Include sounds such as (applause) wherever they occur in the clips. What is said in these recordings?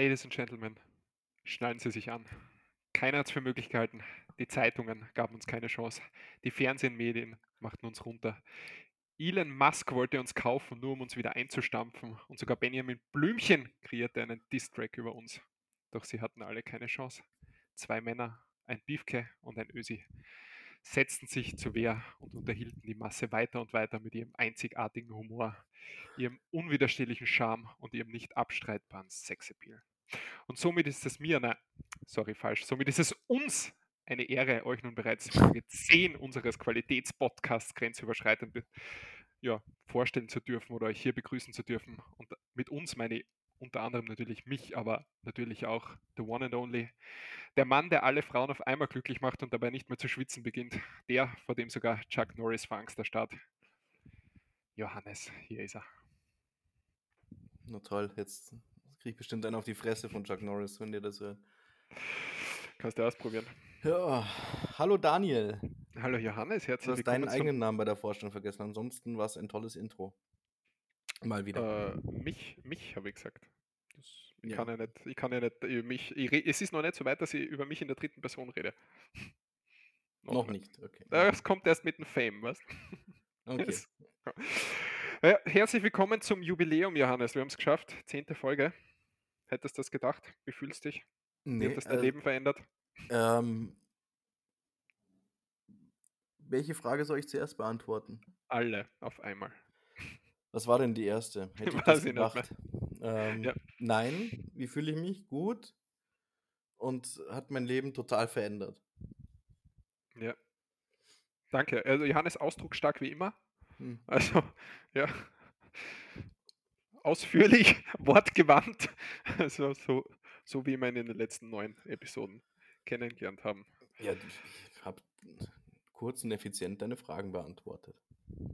Ladies and Gentlemen, schnallen Sie sich an. Keiner hat es für möglich gehalten. Die Zeitungen gaben uns keine Chance. Die Fernsehmedien machten uns runter. Elon Musk wollte uns kaufen, nur um uns wieder einzustampfen. Und sogar Benjamin Blümchen kreierte einen Diss-Track über uns. Doch sie hatten alle keine Chance. Zwei Männer, ein Biefke und ein Ösi setzten sich zur Wehr und unterhielten die Masse weiter und weiter mit ihrem einzigartigen Humor, ihrem unwiderstehlichen Charme und ihrem nicht abstreitbaren Sexappeal. Und somit ist es mir, nein, sorry, falsch, somit ist es uns eine Ehre, euch nun bereits Folge 10 unseres Qualitätspodcasts grenzüberschreitend ja, vorstellen zu dürfen oder euch hier begrüßen zu dürfen. Und mit uns meine ich unter anderem natürlich mich, aber natürlich auch the one and only, der Mann, der alle Frauen auf einmal glücklich macht und dabei nicht mehr zu schwitzen beginnt, der, vor dem sogar Chuck Norris vor Angst erstarrt. Johannes, hier ist er. Na toll, jetzt kriege ich bestimmt einen auf die Fresse von Chuck Norris, wenn ihr das hört. Kannst du ausprobieren. Ja, hallo Daniel. Hallo Johannes, herzlich willkommen. Du hast deinen eigenen Namen bei der Vorstellung vergessen. Ansonsten war es ein tolles Intro. Mal wieder. Äh, mich, mich habe ich gesagt. Das, ich, ja. Kann ja nicht, ich kann ja nicht über mich. Ich, es ist noch nicht so weit, dass ich über mich in der dritten Person rede. noch, (laughs) noch nicht. okay. Das kommt erst mit dem Fame, was? (laughs) Okay. ja, herzlich willkommen zum Jubiläum, Johannes. Wir haben es geschafft. Zehnte Folge. Hättest du das gedacht? Wie fühlst du dich? Nee, Wie hat das dein äh, Leben verändert? Ähm, welche Frage soll ich zuerst beantworten? Alle auf einmal. Was war denn die erste? (laughs) Hätte ich das gedacht? Ähm, ja. Nein, wie fühle ich mich? Gut. Und hat mein Leben total verändert. Ja. Danke. Also Johannes ausdrucksstark wie immer. Hm. Also, ja. Ausführlich, (laughs) wortgewandt. (laughs) Also so, so wie wir in den letzten neun Episoden kennengelernt haben. Ja, ich habe kurz und effizient deine Fragen beantwortet.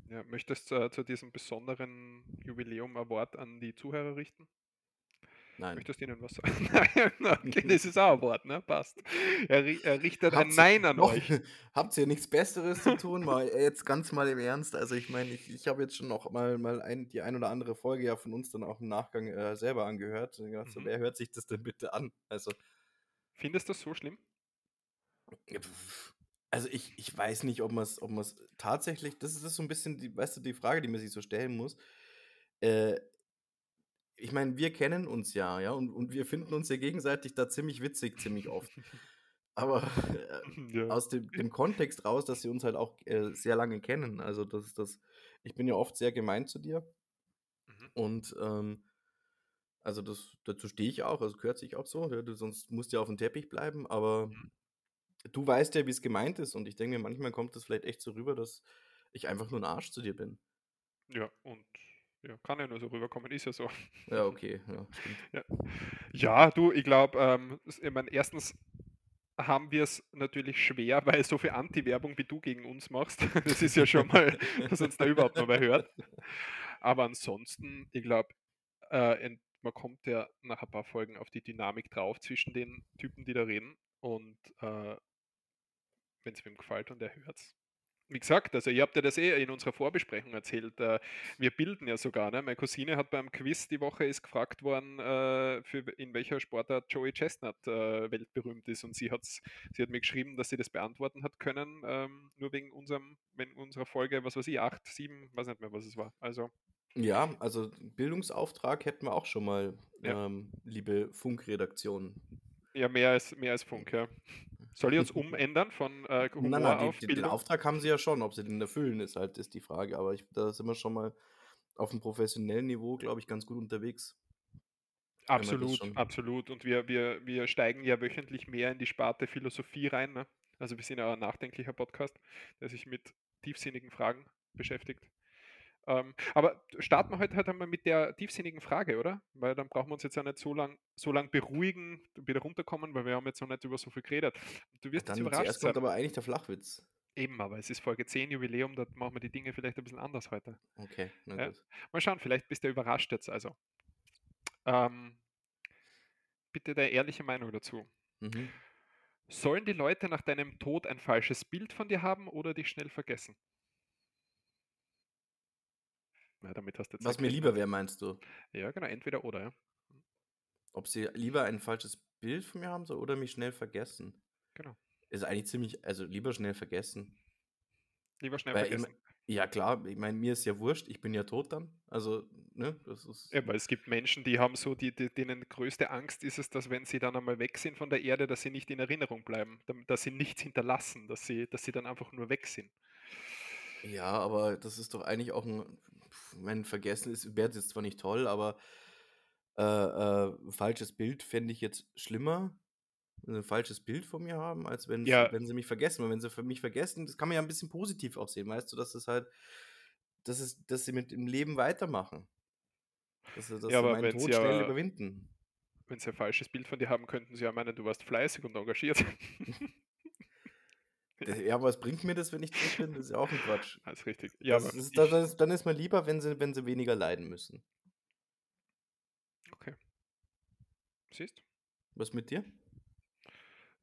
Ja, möchtest du äh, zu diesem besonderen Jubiläum Award an die Zuhörer richten? Nein. Möchtest du ihnen was sagen? (laughs) Nein, okay, das ist auch ein Wort, ne? Passt. Er, er richtet ein Nein an noch, euch. (laughs) Habt ihr nichts Besseres zu tun? Mal jetzt ganz mal im Ernst. Also ich meine, ich, ich habe jetzt schon noch mal, mal ein, die ein oder andere Folge ja von uns dann auch im Nachgang äh, selber angehört. Und gedacht, mhm. so, wer hört sich das denn bitte an? Also. Findest du das so schlimm? Also ich, ich weiß nicht, ob man es ob tatsächlich, das ist so ein bisschen, die, weißt du, die Frage, die man sich so stellen muss. Äh, ich meine, wir kennen uns ja, ja, und, und wir finden uns ja gegenseitig da ziemlich witzig, ziemlich oft. Aber (laughs) äh, ja. aus dem, dem, Kontext raus, dass sie uns halt auch äh, sehr lange kennen. Also das ist das, ich bin ja oft sehr gemein zu dir. Mhm. Und ähm, also das, dazu stehe ich auch, also gehört sich auch so, ja, du, sonst musst du ja auf dem Teppich bleiben, aber mhm du weißt ja, wie es gemeint ist. Und ich denke mir, manchmal kommt es vielleicht echt so rüber, dass ich einfach nur ein Arsch zu dir bin. Ja, und ja, kann ja nur so rüberkommen, ist ja so. Ja, okay. Ja, (laughs) ja. ja du, ich glaube, ähm, ich meine, erstens haben wir es natürlich schwer, weil so viel Anti-Werbung wie du gegen uns machst. (laughs) Das ist ja schon mal, (laughs) dass uns da überhaupt noch mal hört. Aber ansonsten, ich glaube, äh, man kommt ja nach ein paar Folgen auf die Dynamik drauf zwischen den Typen, die da reden. Und äh, wenn es wem gefällt und er hört es. Wie gesagt, also ihr habt ja das eh in unserer Vorbesprechung erzählt. Äh, wir bilden ja sogar. Ne? Meine Cousine hat beim Quiz die Woche ist gefragt worden, äh, für, in welcher Sportart Joey Chestnut äh, weltberühmt ist. Und sie, hat's, sie hat mir geschrieben, dass sie das beantworten hat können, ähm, nur wegen unserem, wenn unserer Folge, was weiß ich, 8, 7, weiß nicht mehr, was es war. Also. Ja, also Bildungsauftrag hätten wir auch schon mal, ja. ähm, liebe Funkredaktion. Ja, mehr als, mehr als Funk, ja. Soll ich uns (laughs) umändern von äh, Humor nein, nein, auf die, Den Auftrag haben sie ja schon, ob sie den erfüllen, ist halt ist die Frage. Aber ich, da sind wir schon mal auf einem professionellen Niveau, glaube ich, ganz gut unterwegs. Absolut, absolut. Und wir, wir, wir steigen ja wöchentlich mehr in die Sparte Philosophie rein. Ne? Also wir sind ja ein nachdenklicher Podcast, der sich mit tiefsinnigen Fragen beschäftigt. Ähm, aber starten wir heute halt einmal mit der tiefsinnigen Frage, oder? Weil dann brauchen wir uns jetzt ja nicht so lang, so lang beruhigen, wieder runterkommen, weil wir haben jetzt noch nicht über so viel geredet. Du wirst dann jetzt überrascht zuerst sein. kommt aber eigentlich der Flachwitz. Eben, aber es ist Folge 10 Jubiläum, da machen wir die Dinge vielleicht ein bisschen anders heute. Okay, na ja? gut. Mal schauen, vielleicht bist du überrascht jetzt also. Ähm, bitte deine ehrliche Meinung dazu. Mhm. Sollen die Leute nach deinem Tod ein falsches Bild von dir haben oder dich schnell vergessen? Ja, damit hast du Was mir lieber wäre, meinst du? Ja, genau, entweder oder, ja. Ob sie lieber ein falsches Bild von mir haben soll oder mich schnell vergessen. Genau. Ist eigentlich ziemlich also, lieber schnell vergessen. Lieber schnell Weil ich vergessen. ja klar, ich meine, mir ist ja wurscht, ich bin ja tot dann. Also, ne, das ist Ja, weil es gibt Menschen, die haben so die die denen größte Angst ist es, dass wenn sie dann einmal weg sind von der Erde, dass sie nicht in Erinnerung bleiben, dass sie nichts hinterlassen, dass sie dass sie dann einfach nur weg sind. Ja, aber das ist doch eigentlich auch 'n mein Vergessen ist wäre jetzt zwar nicht toll, aber, äh, äh, falsches Bild fände ich jetzt schlimmer, 'n falsches Bild von mir haben, als wenn's Ja. wenn sie mich vergessen. Weil wenn sie mich vergessen, das kann man ja 'n bisschen positiv auch sehen, weißt du, dass es halt dass es dass sie mit dem Leben weitermachen. Dass sie dass Ja, sie aber meinen wenn Tod schnell ja überwinden. wenn sie ein falsches Bild von dir haben, könnten sie ja meinen, du warst fleißig und engagiert. (laughs) Ja. ja, was bringt mir das, wenn ich tot bin? Das ist ja auch 'n Quatsch. (laughs) Das ist richtig. Ja, Das aber ist da ich dann ist dann ist mir lieber, wenn sie wenn sie weniger leiden müssen. Okay. Siehst? Was mit dir?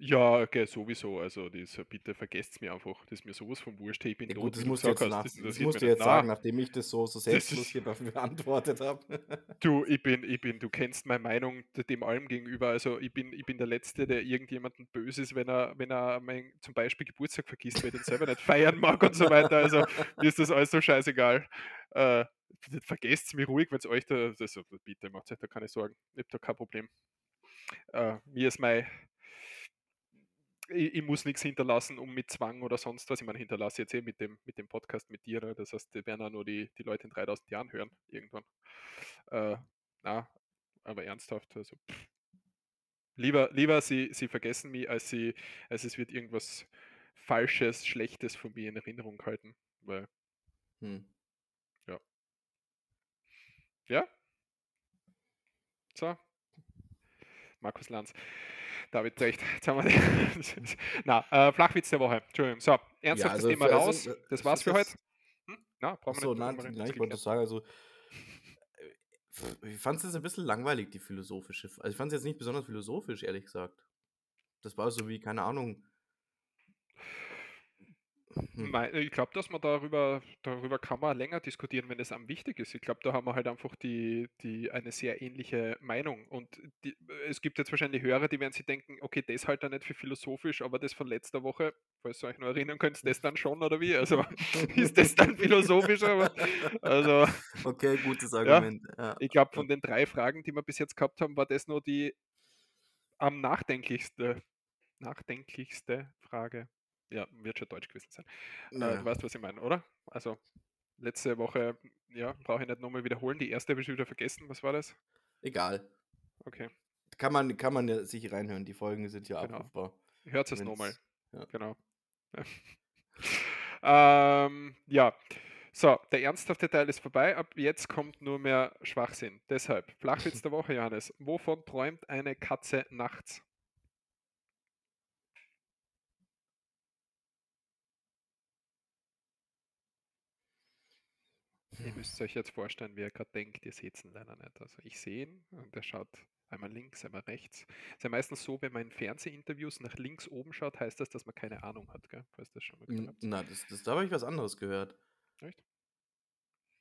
Ja, gell, sowieso. Also, das bitte vergesst's mir einfach. Das ist mir so was von wurscht. Ich bin Ja gut, das musst du jetzt nach Das das interessiert musst du jetzt sagen, Na, nachdem ich das so so das selbstlos hier be beantwortet habe. Du, ich bin ich bin du kennst meine Meinung dem allem gegenüber. Also, ich bin ich bin der Letzte, der irgendjemandem böse ist, wenn er wenn er mein zum Beispiel Geburtstag vergisst, weil ich den selber nicht feiern mag und so weiter. Also, mir ist das alles so scheißegal. Äh, vergesst's mir ruhig, wenn's euch da das bitte macht euch da keine Sorgen. Ich habe da kein Problem. Äh, mir ist mei ich ich muss nix hinterlassen, um mit Zwang oder sonst was ich meine, hinterlasse jetzt eh mit dem mit dem Podcast mit dir, ne? Das heißt, die werden auch nur die die Leute in 3.000 Jahren hören irgendwann. Äh, na, aber ernsthaft, also lieber lieber sie sie vergessen mich, als sie als es wird irgendwas Falsches, Schlechtes von mir in Erinnerung gehalten, weil Hm. ja. Ja? So. Markus Lanz. David Precht. (laughs) Jetzt haben wir die (laughs) na, äh, Flachwitz der Woche. Entschuldigung. So, Ja, ernsthaftes also Thema für also, raus. äh, Das es war's für heute. Hm? Na, brauchen wir so, nicht nein, nein, Ist ich wollte sagen, also äh, ich fand's jetzt 'n bisschen langweilig, die philosophische also, ich fand's jetzt nicht besonders philosophisch, ehrlich gesagt. Das war so wie, keine Ahnung ich glaube, dass man darüber darüber kann man länger diskutieren, wenn es einem wichtig ist. Ich glaube, da haben wir halt einfach die die eine sehr ähnliche Meinung. Und die es gibt jetzt wahrscheinlich Hörer, die werden sich denken: „Okay, das hält er nicht für philosophisch, aber das von letzter Woche, falls ihr euch noch erinnern könnt, das dann schon oder wie?“ Also, (laughs) ist das dann philosophisch, aber also (laughs) Okay, gutes (laughs) Argument. Ja, ich glaube, von den 3 Fragen, die wir bis jetzt gehabt haben, war das nur die am nachdenklichste nachdenklichste Frage. Ja, wird schon Deutsch gewesen sein. Äh, ja. du weißt, was ich meine, oder? Also, letzte Woche, ja, brauche ich nicht noch mal wiederholen. Die erste habe ich schon wieder vergessen. Was war das? Egal. Okay. Kann man kann man ja sich reinhören. Die Folgen sind ja Genau. abrufbar. Hört's es noch mal. Wenn's ja. Genau. (laughs) Ähm, ja. So, der ernsthafte Teil ist vorbei. Ab jetzt kommt nur mehr Schwachsinn. Deshalb, Flachwitz (laughs) der Woche, Johannes. Wovon träumt eine Katze nachts? Ihr müsst euch jetzt vorstellen, wie er grad denkt. Ihr seht's ihn leider nicht. Also, ich sehe ihn und er schaut einmal links, einmal rechts. Ist ja meistens so, wenn man in Fernsehinterviews nach links oben schaut, heißt das, dass man keine Ahnung hat, gell? Falls das schon mal gehört na, das das da habe ich was anderes gehört. Echt?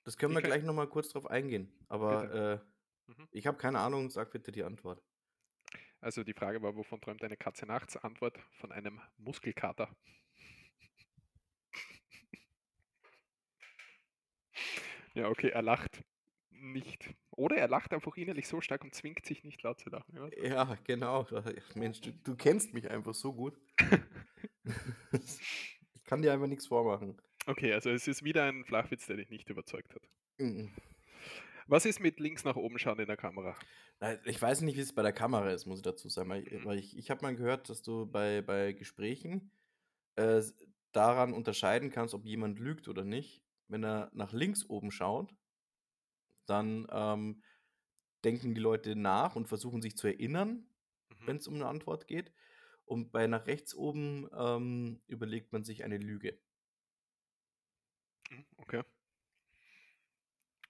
Das können Ich wir kann gleich noch mal kurz drauf eingehen. Aber, äh, Mhm. ich habe keine Ahnung, sag bitte die Antwort. Also, die Frage war: „Wovon träumt eine Katze nachts?“ Antwort: „Von einem Muskelkater.“ Ja, okay, er lacht nicht. Oder er lacht einfach innerlich so stark und zwingt sich nicht laut zu lachen. Ja, so. Ja, genau. Mensch, du du kennst mich einfach so gut. (laughs) Ich kann dir einfach nix vormachen. Okay, also es ist wieder ein Flachwitz, der dich nicht überzeugt hat. Mm. Was ist mit links nach oben schauen in der Kamera? Ich weiß nicht, wie's bei der Kamera ist, muss ich dazu sagen, weil Mhm. ich ich habe mal gehört, dass du bei bei Gesprächen, äh, daran unterscheiden kannst, ob jemand lügt oder nicht. Wenn er nach links oben schaut, dann, ähm, denken die Leute nach und versuchen sich zu erinnern, Mhm. wenn's um 'ne Antwort geht. Und bei nach rechts oben, ähm, überlegt man sich eine Lüge. Mhm, okay.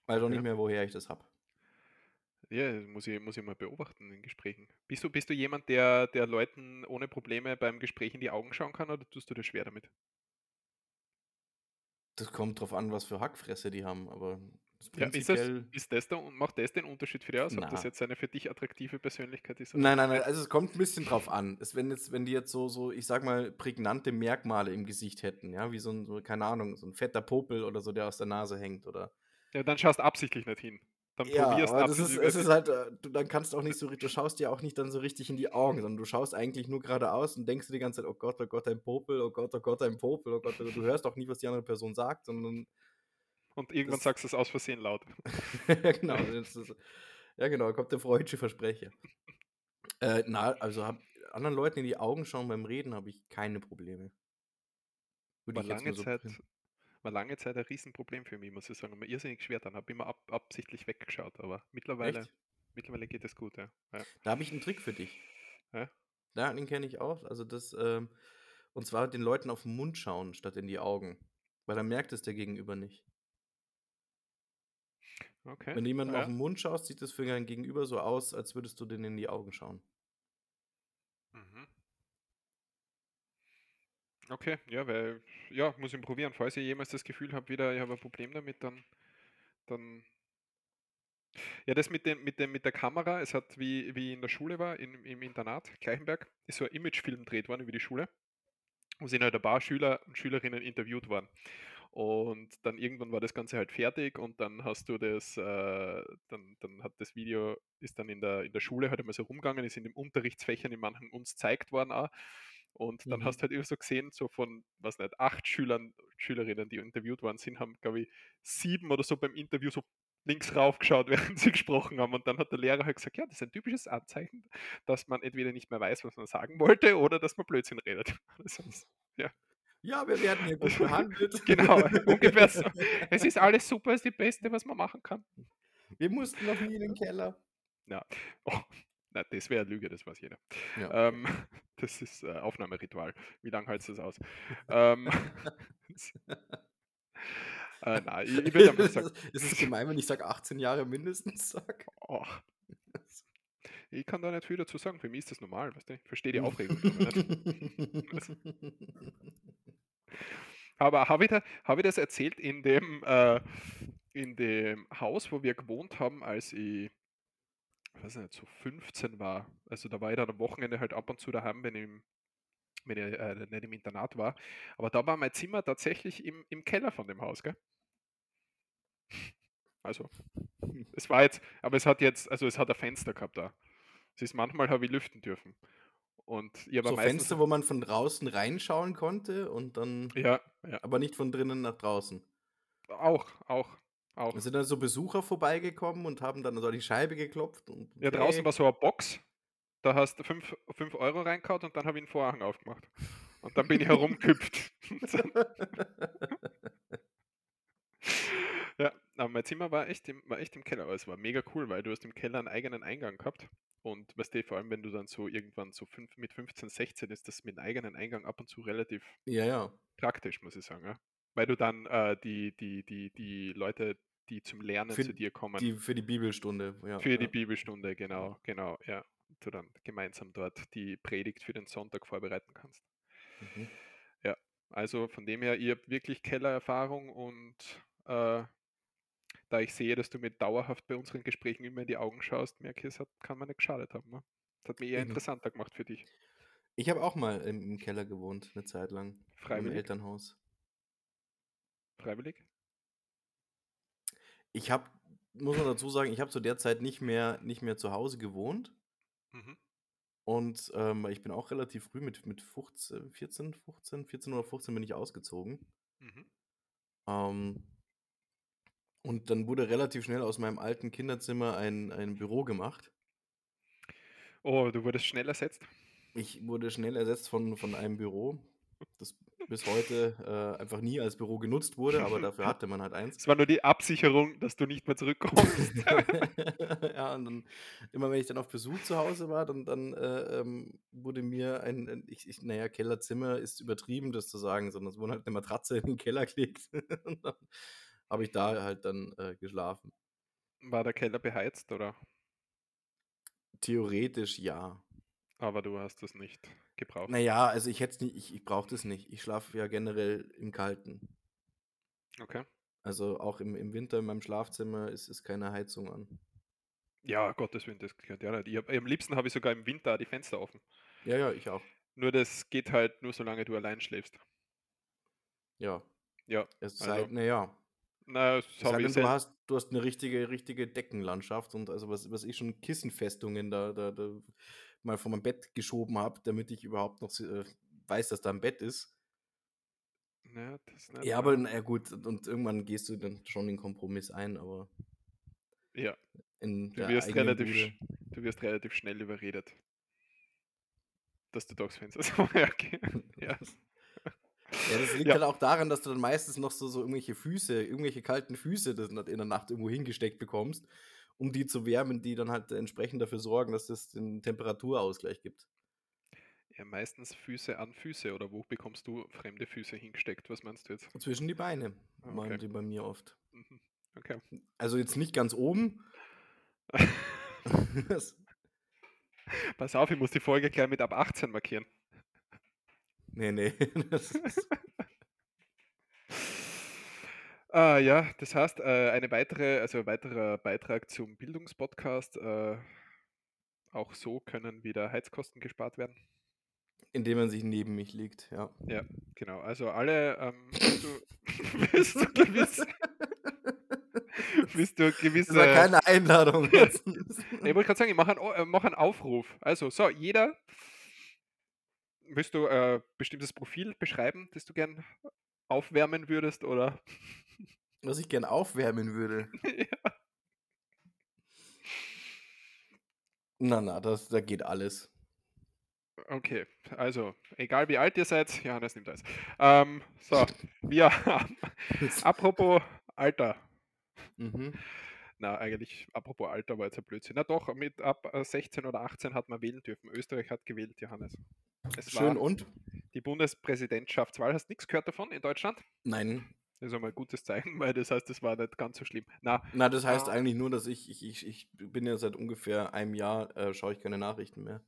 Weiß auch nicht Okay. mehr, woher ich das habe. Ja, muss ich muss ich mal beobachten in Gesprächen. Bist du bist du jemand, der der Leuten ohne Probleme beim Gespräch in die Augen schauen kann oder tust du dir schwer damit? Das kommt drauf an, was für Hackfresse die haben, aber Ja, ist das ist das der und macht das den Unterschied für dich aus, ob das jetzt eine für dich attraktive Persönlichkeit ist Nein, nein, nein, also es kommt 'n bisschen drauf an. Es wenn jetzt wenn die jetzt so so, ich sage mal, prägnante Merkmale im Gesicht hätten, ja, wie so 'n so keine Ahnung, so 'n fetter Popel oder so, der aus der Nase hängt oder Ja, dann schaust absichtlich nicht hin. Dann Ja, probierst aber das ist es ist hin. halt, äh du dann kannst auch nicht so du schaust dir auch nicht dann so richtig in die Augen, sondern du schaust eigentlich nur geradeaus und denkst dir die ganze Zeit: „Oh Gott, oh Gott, ein Popel, oh Gott, oh Gott, ein Popel, oh Gott.“ Du hörst auch nie, was die andere Person sagt, sondern Und irgendwann das sagst du's aus Versehen laut. (laughs) Ja, genau, ist ja genau, da kommt der freudsche Versprecher. Äh, na, also habe anderen Leuten in die Augen schauen beim Reden habe ich keine Probleme. Würde ich jetzt lange so Zeit prin war lange Zeit ein Riesenproblem für mich, muss ich sagen. Mir irrsinnig schwer getan, habe immer ab absichtlich weggeschaut, aber mittlerweile Echt? mittlerweile geht es gut, ja. Ja. Da habe ich 'n Trick für dich. Ja? Ja, den kenne ich auch. Also das, ähm und zwar den Leuten auf 'n Mund schauen statt in die Augen, weil dann merkt es der Gegenüber nicht. Okay, Wenn du jemandem ja. auf'n Mund schaust, sieht das für dein Gegenüber so aus, als würdest du denen in die Augen schauen. Mhm. Okay, ja, weil ja, muss ich probieren. Falls ich jemals das Gefühl habe wieder, ich habe ein Problem damit, dann dann Ja, das mit dem mit dem mit der Kamera, es hat, wie wie in der Schule war, in im Internat, Gleichenberg, ist so ein Imagefilm gedreht worden über die Schule. Wo sind halt ein paar Schüler und Schülerinnen interviewt worden. Und dann irgendwann war das Ganze halt fertig und dann hast du das, äh dann dann hat das Video ist dann in der in der Schule halt einmal so rumgegangen, ist in den Unterrichtsfächern in manchen uns gezeigt worden auch. Und dann Mhm. hast du halt immer so gesehen, so von, weiß nicht, 8 Schülern Schülerinnen, die interviewt worden sind, haben, glaube ich, 7 oder so beim Interview so links rauf geschaut, (laughs) während sie gesprochen haben. Und dann hat der Lehrer halt gesagt: „Ja, das ist ein typisches Anzeichen, dass man entweder nicht mehr weiß, was man sagen wollte oder dass man Blödsinn redet.“ Also (laughs) das ja. Ja, wir werden hier gut Also, behandelt. (laughs) genau, ungefähr so. „Es ist alles super, ist die Beste, was man machen kann.“ Wir mussten noch nie in den Keller. Ja. Oh, na, das wäre 'ne Lüge, das weiß jeder. Ja. Ähm, (laughs) das ist, äh, Aufnahmeritual. Wie lang hältst du's aus? (laughs) Ähm, das (laughs) äh, nein, ich ich einfach sagen Ist es gemein, wenn ich sage 18 Jahre mindestens sage? Och. Ich kann da nicht viel dazu sagen. Für mich ist das normal, weißt du? Ich verstehe die Aufregung aber habe ich da habe ich das erzählt in dem äh, in dem Haus, wo wir gewohnt haben, als ich weiß nicht, so 15 war. Also, da war ich dann am Wochenende halt ab und zu daheim, wenn ich wenn ich, äh, nicht im Internat war. Aber da war mein Zimmer tatsächlich im im Keller von dem Haus, gell? Also, es war jetzt aber es hat jetzt also, es hat ein Fenster gehabt da. Es ist manchmal habe ich lüften dürfen. Und ich habe So Fenster, wo man von draußen reinschauen konnte und dann Ja, ja. aber nicht von drinnen nach draußen? Auch, auch, Auch. sind da so Besucher vorbeigekommen und haben dann so an die Scheibe geklopft und Ja, draußen „Hey?“ war so 'a Box, da hast du fünf 5 € reingehauen und dann habe ich 'n Vorhang aufgemacht. Und dann bin ich herumgehüpft. Dann (laughs) Ja, aber mein Zimmer war echt im war echt im Keller, aber es war mega cool, weil du hast im Keller 'n eigenen Eingang gehabt. Und weißt du, vor allem, wenn du dann so irgendwann so fünf mit 15, 16 ist das mit 'nem eigenen Eingang ab und zu relativ Ja, ja. praktisch, muss ich sagen, ja. Weil du dann, äh, die die die die Leute, die zum Lernen Für zu dir kommen die für die Bibelstunde, ja, für die ja. Bibelstunde, Ja. genau, genau, ja. Du dann gemeinsam dort die Predigt für den Sonntag vorbereiten kannst. Mhm. Ja, also von dem her, ich habe wirklich Kellererfahrung und, äh, da ich sehe, dass du mir dauerhaft bei unseren Gesprächen immer in die Augen schaust, merke ich, es hat kann mir nicht geschadet haben, ne? Das hat mich eher Eben. interessanter gemacht für dich. Ich habe auch mal im im Keller gewohnt, 'ne Zeit lang im Freiwillig? Elternhaus. Freiwillig? Ich habe muss man dazu sagen, ich habe zu der Zeit nicht mehr nicht mehr zu Hause gewohnt. Mhm. Und, ähm, ich bin auch relativ früh mit mit 15 14, 15 14 oder 15 bin ich ausgezogen. Mhm. Ähm und dann wurde relativ schnell aus meinem alten Kinderzimmer ein ein Büro gemacht. Oh, du wurdest schnell ersetzt? Ich wurde schnell ersetzt von von einem Büro, das bis heute, äh, einfach nie als Büro genutzt wurde, aber dafür hatte man halt eins. Es war nur die Absicherung, dass du nicht mehr zurückkommst. (laughs) Ja, und dann immer wenn ich dann auf Besuch zu Hause war, dann dann, äh, ähm, wurde mir ein ein ich ich na ja, Kellerzimmer ist übertrieben, das zu sagen, sondern es wurde halt 'ne Matratze in den Keller gelegt (laughs) und dann habe ich da halt dann, äh, geschlafen. War der Keller beheizt, oder? Theoretisch ja. Aber du hast das nicht gebraucht? ja, also ich hätte es nicht ich ich brauche das nicht. Ich schlafe ja generell im Kalten. Okay. Also auch im, im Winter in meinem Schlafzimmer ist, ist keine Heizung an. Ja, Gottes Willen, das gehört ja nicht. Ich hab, am liebsten habe ich sogar im Winter die Fenster offen. Ja, ja, ich auch. Nur das geht halt nur, solange du allein schläfst. Ja. Ja, Es also, sei, naja. na, Es sei denn, du hast, du hast eine richtige, richtige Deckenlandschaft und also was, was ich schon Kissenfestungen da, da, da mal von meinem Bett geschoben habe, damit ich überhaupt noch äh, weiß, dass da ein Bett ist. Ja, Ja, aber na gut, und, irgendwann gehst du dann schon den Kompromiss ein, aber Ja, in du wirst, relativ, du wirst relativ schnell überredet, dass du Fenster so, (laughs) ja, okay. (laughs) ja. Ja, das liegt Ja. halt auch daran, dass du dann meistens noch so, so irgendwelche Füße, irgendwelche kalten Füße das in der Nacht irgendwo hingesteckt bekommst, um die zu wärmen, die dann halt entsprechend dafür sorgen, dass es den Temperaturausgleich gibt. ja, meistens Füße an Füße oder wo bekommst du fremde Füße hingesteckt? Was meinst du jetzt? Zwischen die Beine Ah, okay. die bei mir oft. Mhm. Okay. Also jetzt nicht ganz oben. (laughs) (laughs) Pass auf, ich muss die Folge gleich mit ab 18 markieren. nee, nee. (laughs) Das ist, Ah, ja, das heißt, äh, eine weitere, also ein weiterer Beitrag zum Bildungspodcast. Äh, auch so können wieder Heizkosten gespart werden. indem man sich neben mich legt, ja. Ja, genau. Also alle, ähm, bist du, (laughs) bist du gewiss, bist du (laughs) Das gewisse. war keine Einladung. (laughs) jetzt. Ich wollte gerade sagen, ich mache einen, äh, mach einen Aufruf. Also, so, jeder, willst du äh, bestimmtes Profil beschreiben, das du gern aufwärmen würdest oder? (laughs) Was ich gern aufwärmen würde. (laughs) ja. Na, na, das, da geht alles. Okay, also, egal wie alt ihr seid, Johannes nimmt alles. Ähm, so, wir (laughs) haben, apropos Alter, mhm. Na, eigentlich, apropos Alter war jetzt ein Blödsinn. Na doch, mit ab äh, 16 oder 18 hat man wählen dürfen. Österreich hat gewählt, Johannes. Es Schön war und? die Bundespräsidentschaftswahl. Hast nichts gehört davon in Deutschland? Nein. Das ist einmal ein gutes Zeichen, (laughs) weil das heißt, das war nicht ganz so schlimm. Na, Na, das heißt Ah. eigentlich nur, dass ich, ich, ich, ich bin ja seit ungefähr einem Jahr, äh, schaue ich keine Nachrichten mehr.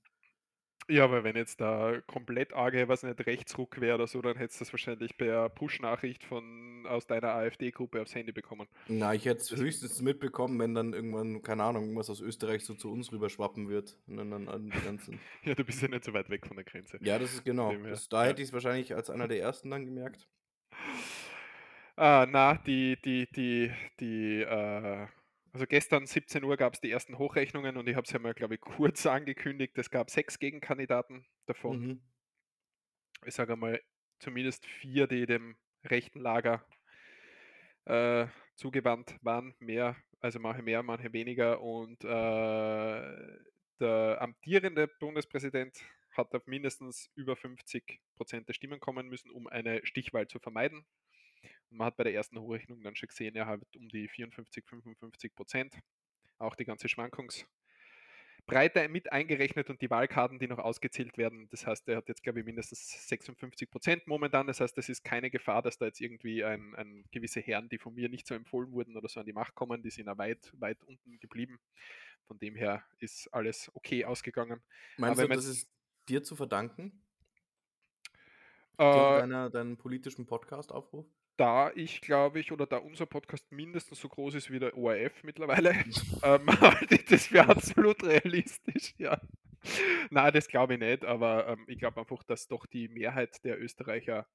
Ja, weil wenn jetzt da komplett arge, was nicht, Rechtsruck wäre oder so, dann hättest du das wahrscheinlich per Push-Nachricht von aus deiner AfD-Gruppe aufs Handy bekommen. Na, ich hätte es höchstens mitbekommen, wenn dann irgendwann, keine Ahnung, irgendwas aus Österreich so zu uns rüberschwappen wird. Und dann, dann an die ganzen. (laughs) Ja, du bist ja nicht so weit weg von der Grenze. ja, das ist genau. Das, da hätte ich es wahrscheinlich als einer der ersten dann gemerkt. Ah, na, die, die, die, die, äh, also gestern 17 Uhr gab es die ersten Hochrechnungen und ich habe es ja mal, glaube ich, kurz (laughs) angekündigt. Es gab sechs Gegenkandidaten davon. Mhm. Ich sage mal, zumindest vier, die dem rechten Lager äh, zugewandt waren. Mehr, also manche mehr, manche weniger. Und äh, der amtierende Bundespräsident hat auf mindestens über 50 Prozent der Stimmen kommen müssen, um eine Stichwahl zu vermeiden. Und man hat bei der ersten Hochrechnung dann schon gesehen, er hat um die 54, 55 Prozent. Auch die ganze Schwankungsbreite mit eingerechnet und die Wahlkarten, die noch ausgezählt werden. Das heißt, er hat jetzt, glaube ich, mindestens 56 Prozent momentan. Das heißt, es ist keine Gefahr, dass da jetzt irgendwie ein, ein gewisse Herren, die von mir nicht so empfohlen wurden oder so an die Macht kommen, die sind ja weit, weit unten geblieben. Von dem her ist alles okay ausgegangen. Meinst Aber du, das ist dir zu verdanken? Äh, Deiner, deinen politischen Podcast-Aufruf? Da ich, glaube ich, oder da unser Podcast mindestens so groß ist wie der ORF mittlerweile, (laughs) (laughs) ähm, (laughs) halte ich das für absolut realistisch, ja. Nein, das glaube ich nicht, aber ähm, ich glaube einfach, dass doch die Mehrheit der Österreicher,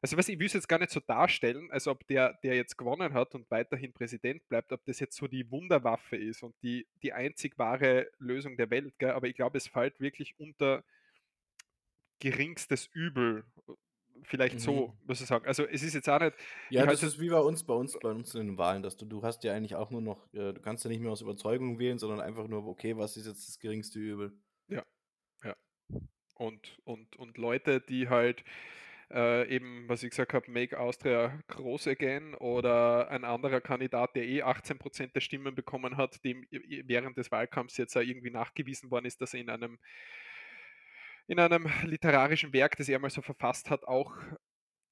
also was ich will es jetzt gar nicht so darstellen, als ob der, der jetzt gewonnen hat und weiterhin Präsident bleibt, ob das jetzt so die Wunderwaffe ist und die, die einzig wahre Lösung der Welt, gell? aber ich glaube, es fällt wirklich unter geringstes Übel. Vielleicht so, Mhm. muss ich sagen. Also es ist jetzt auch nicht, Ja, das ist wie bei uns, bei uns, bei uns in den Wahlen, dass du, du hast ja eigentlich auch nur noch, äh, du kannst ja nicht mehr aus Überzeugung wählen, sondern einfach nur, okay, was ist jetzt das geringste Übel? und, und, und Leute, die halt äh, eben, was ich gesagt habe, Make Austria groß again oder ein anderer Kandidat, der eh 18% der Stimmen bekommen hat, dem während des Wahlkampfs jetzt auch irgendwie nachgewiesen worden ist, dass er in einem, in einem literarischen Werk, das er mal so verfasst hat, auch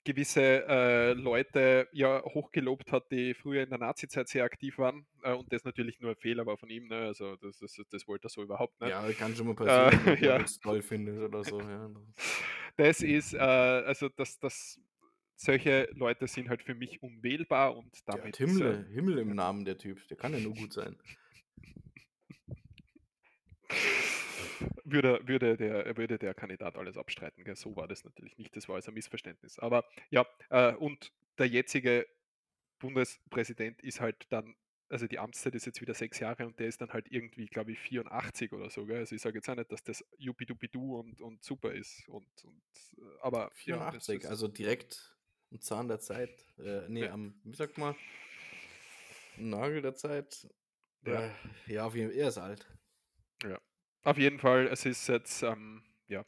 gewisse äh, Leute ja hochgelobt hat, die früher in der Nazi-Zeit sehr aktiv waren. Äh, und das natürlich nur ein Fehler war von ihm. Ne? Also das, das, das wollte er so überhaupt nicht. Ja, kann schon mal passieren, Äh, dass du ja. das toll findest oder so. Ja. Das ist, äh, also das, das, solche Leute sind halt für mich unwählbar und Der damit hat ist er Himmel, Himmel im Namen, der Typ. Der kann ja nur gut sein. (laughs) würde, würde, der, würde der Kandidat alles abstreiten. Gell? So war das natürlich nicht. Das war also ein Missverständnis. Aber ja, äh, und der jetzige Bundespräsident ist halt dann, also die Amtszeit ist jetzt wieder sechs Jahre und der ist dann halt irgendwie, glaube ich, 84 oder so. Gell? Also ich sage jetzt auch nicht, dass das Jupidupidu und, und super ist. Und, und, äh, aber ja, das 84, ist, also direkt am Zahn der Zeit. Äh, nee, Ja. am, wie sagt man? Nagel der Zeit. Ja. Äh, ja, auf jeden Fall, er ist alt. Auf jeden Fall, es ist jetzt, ähm, ja,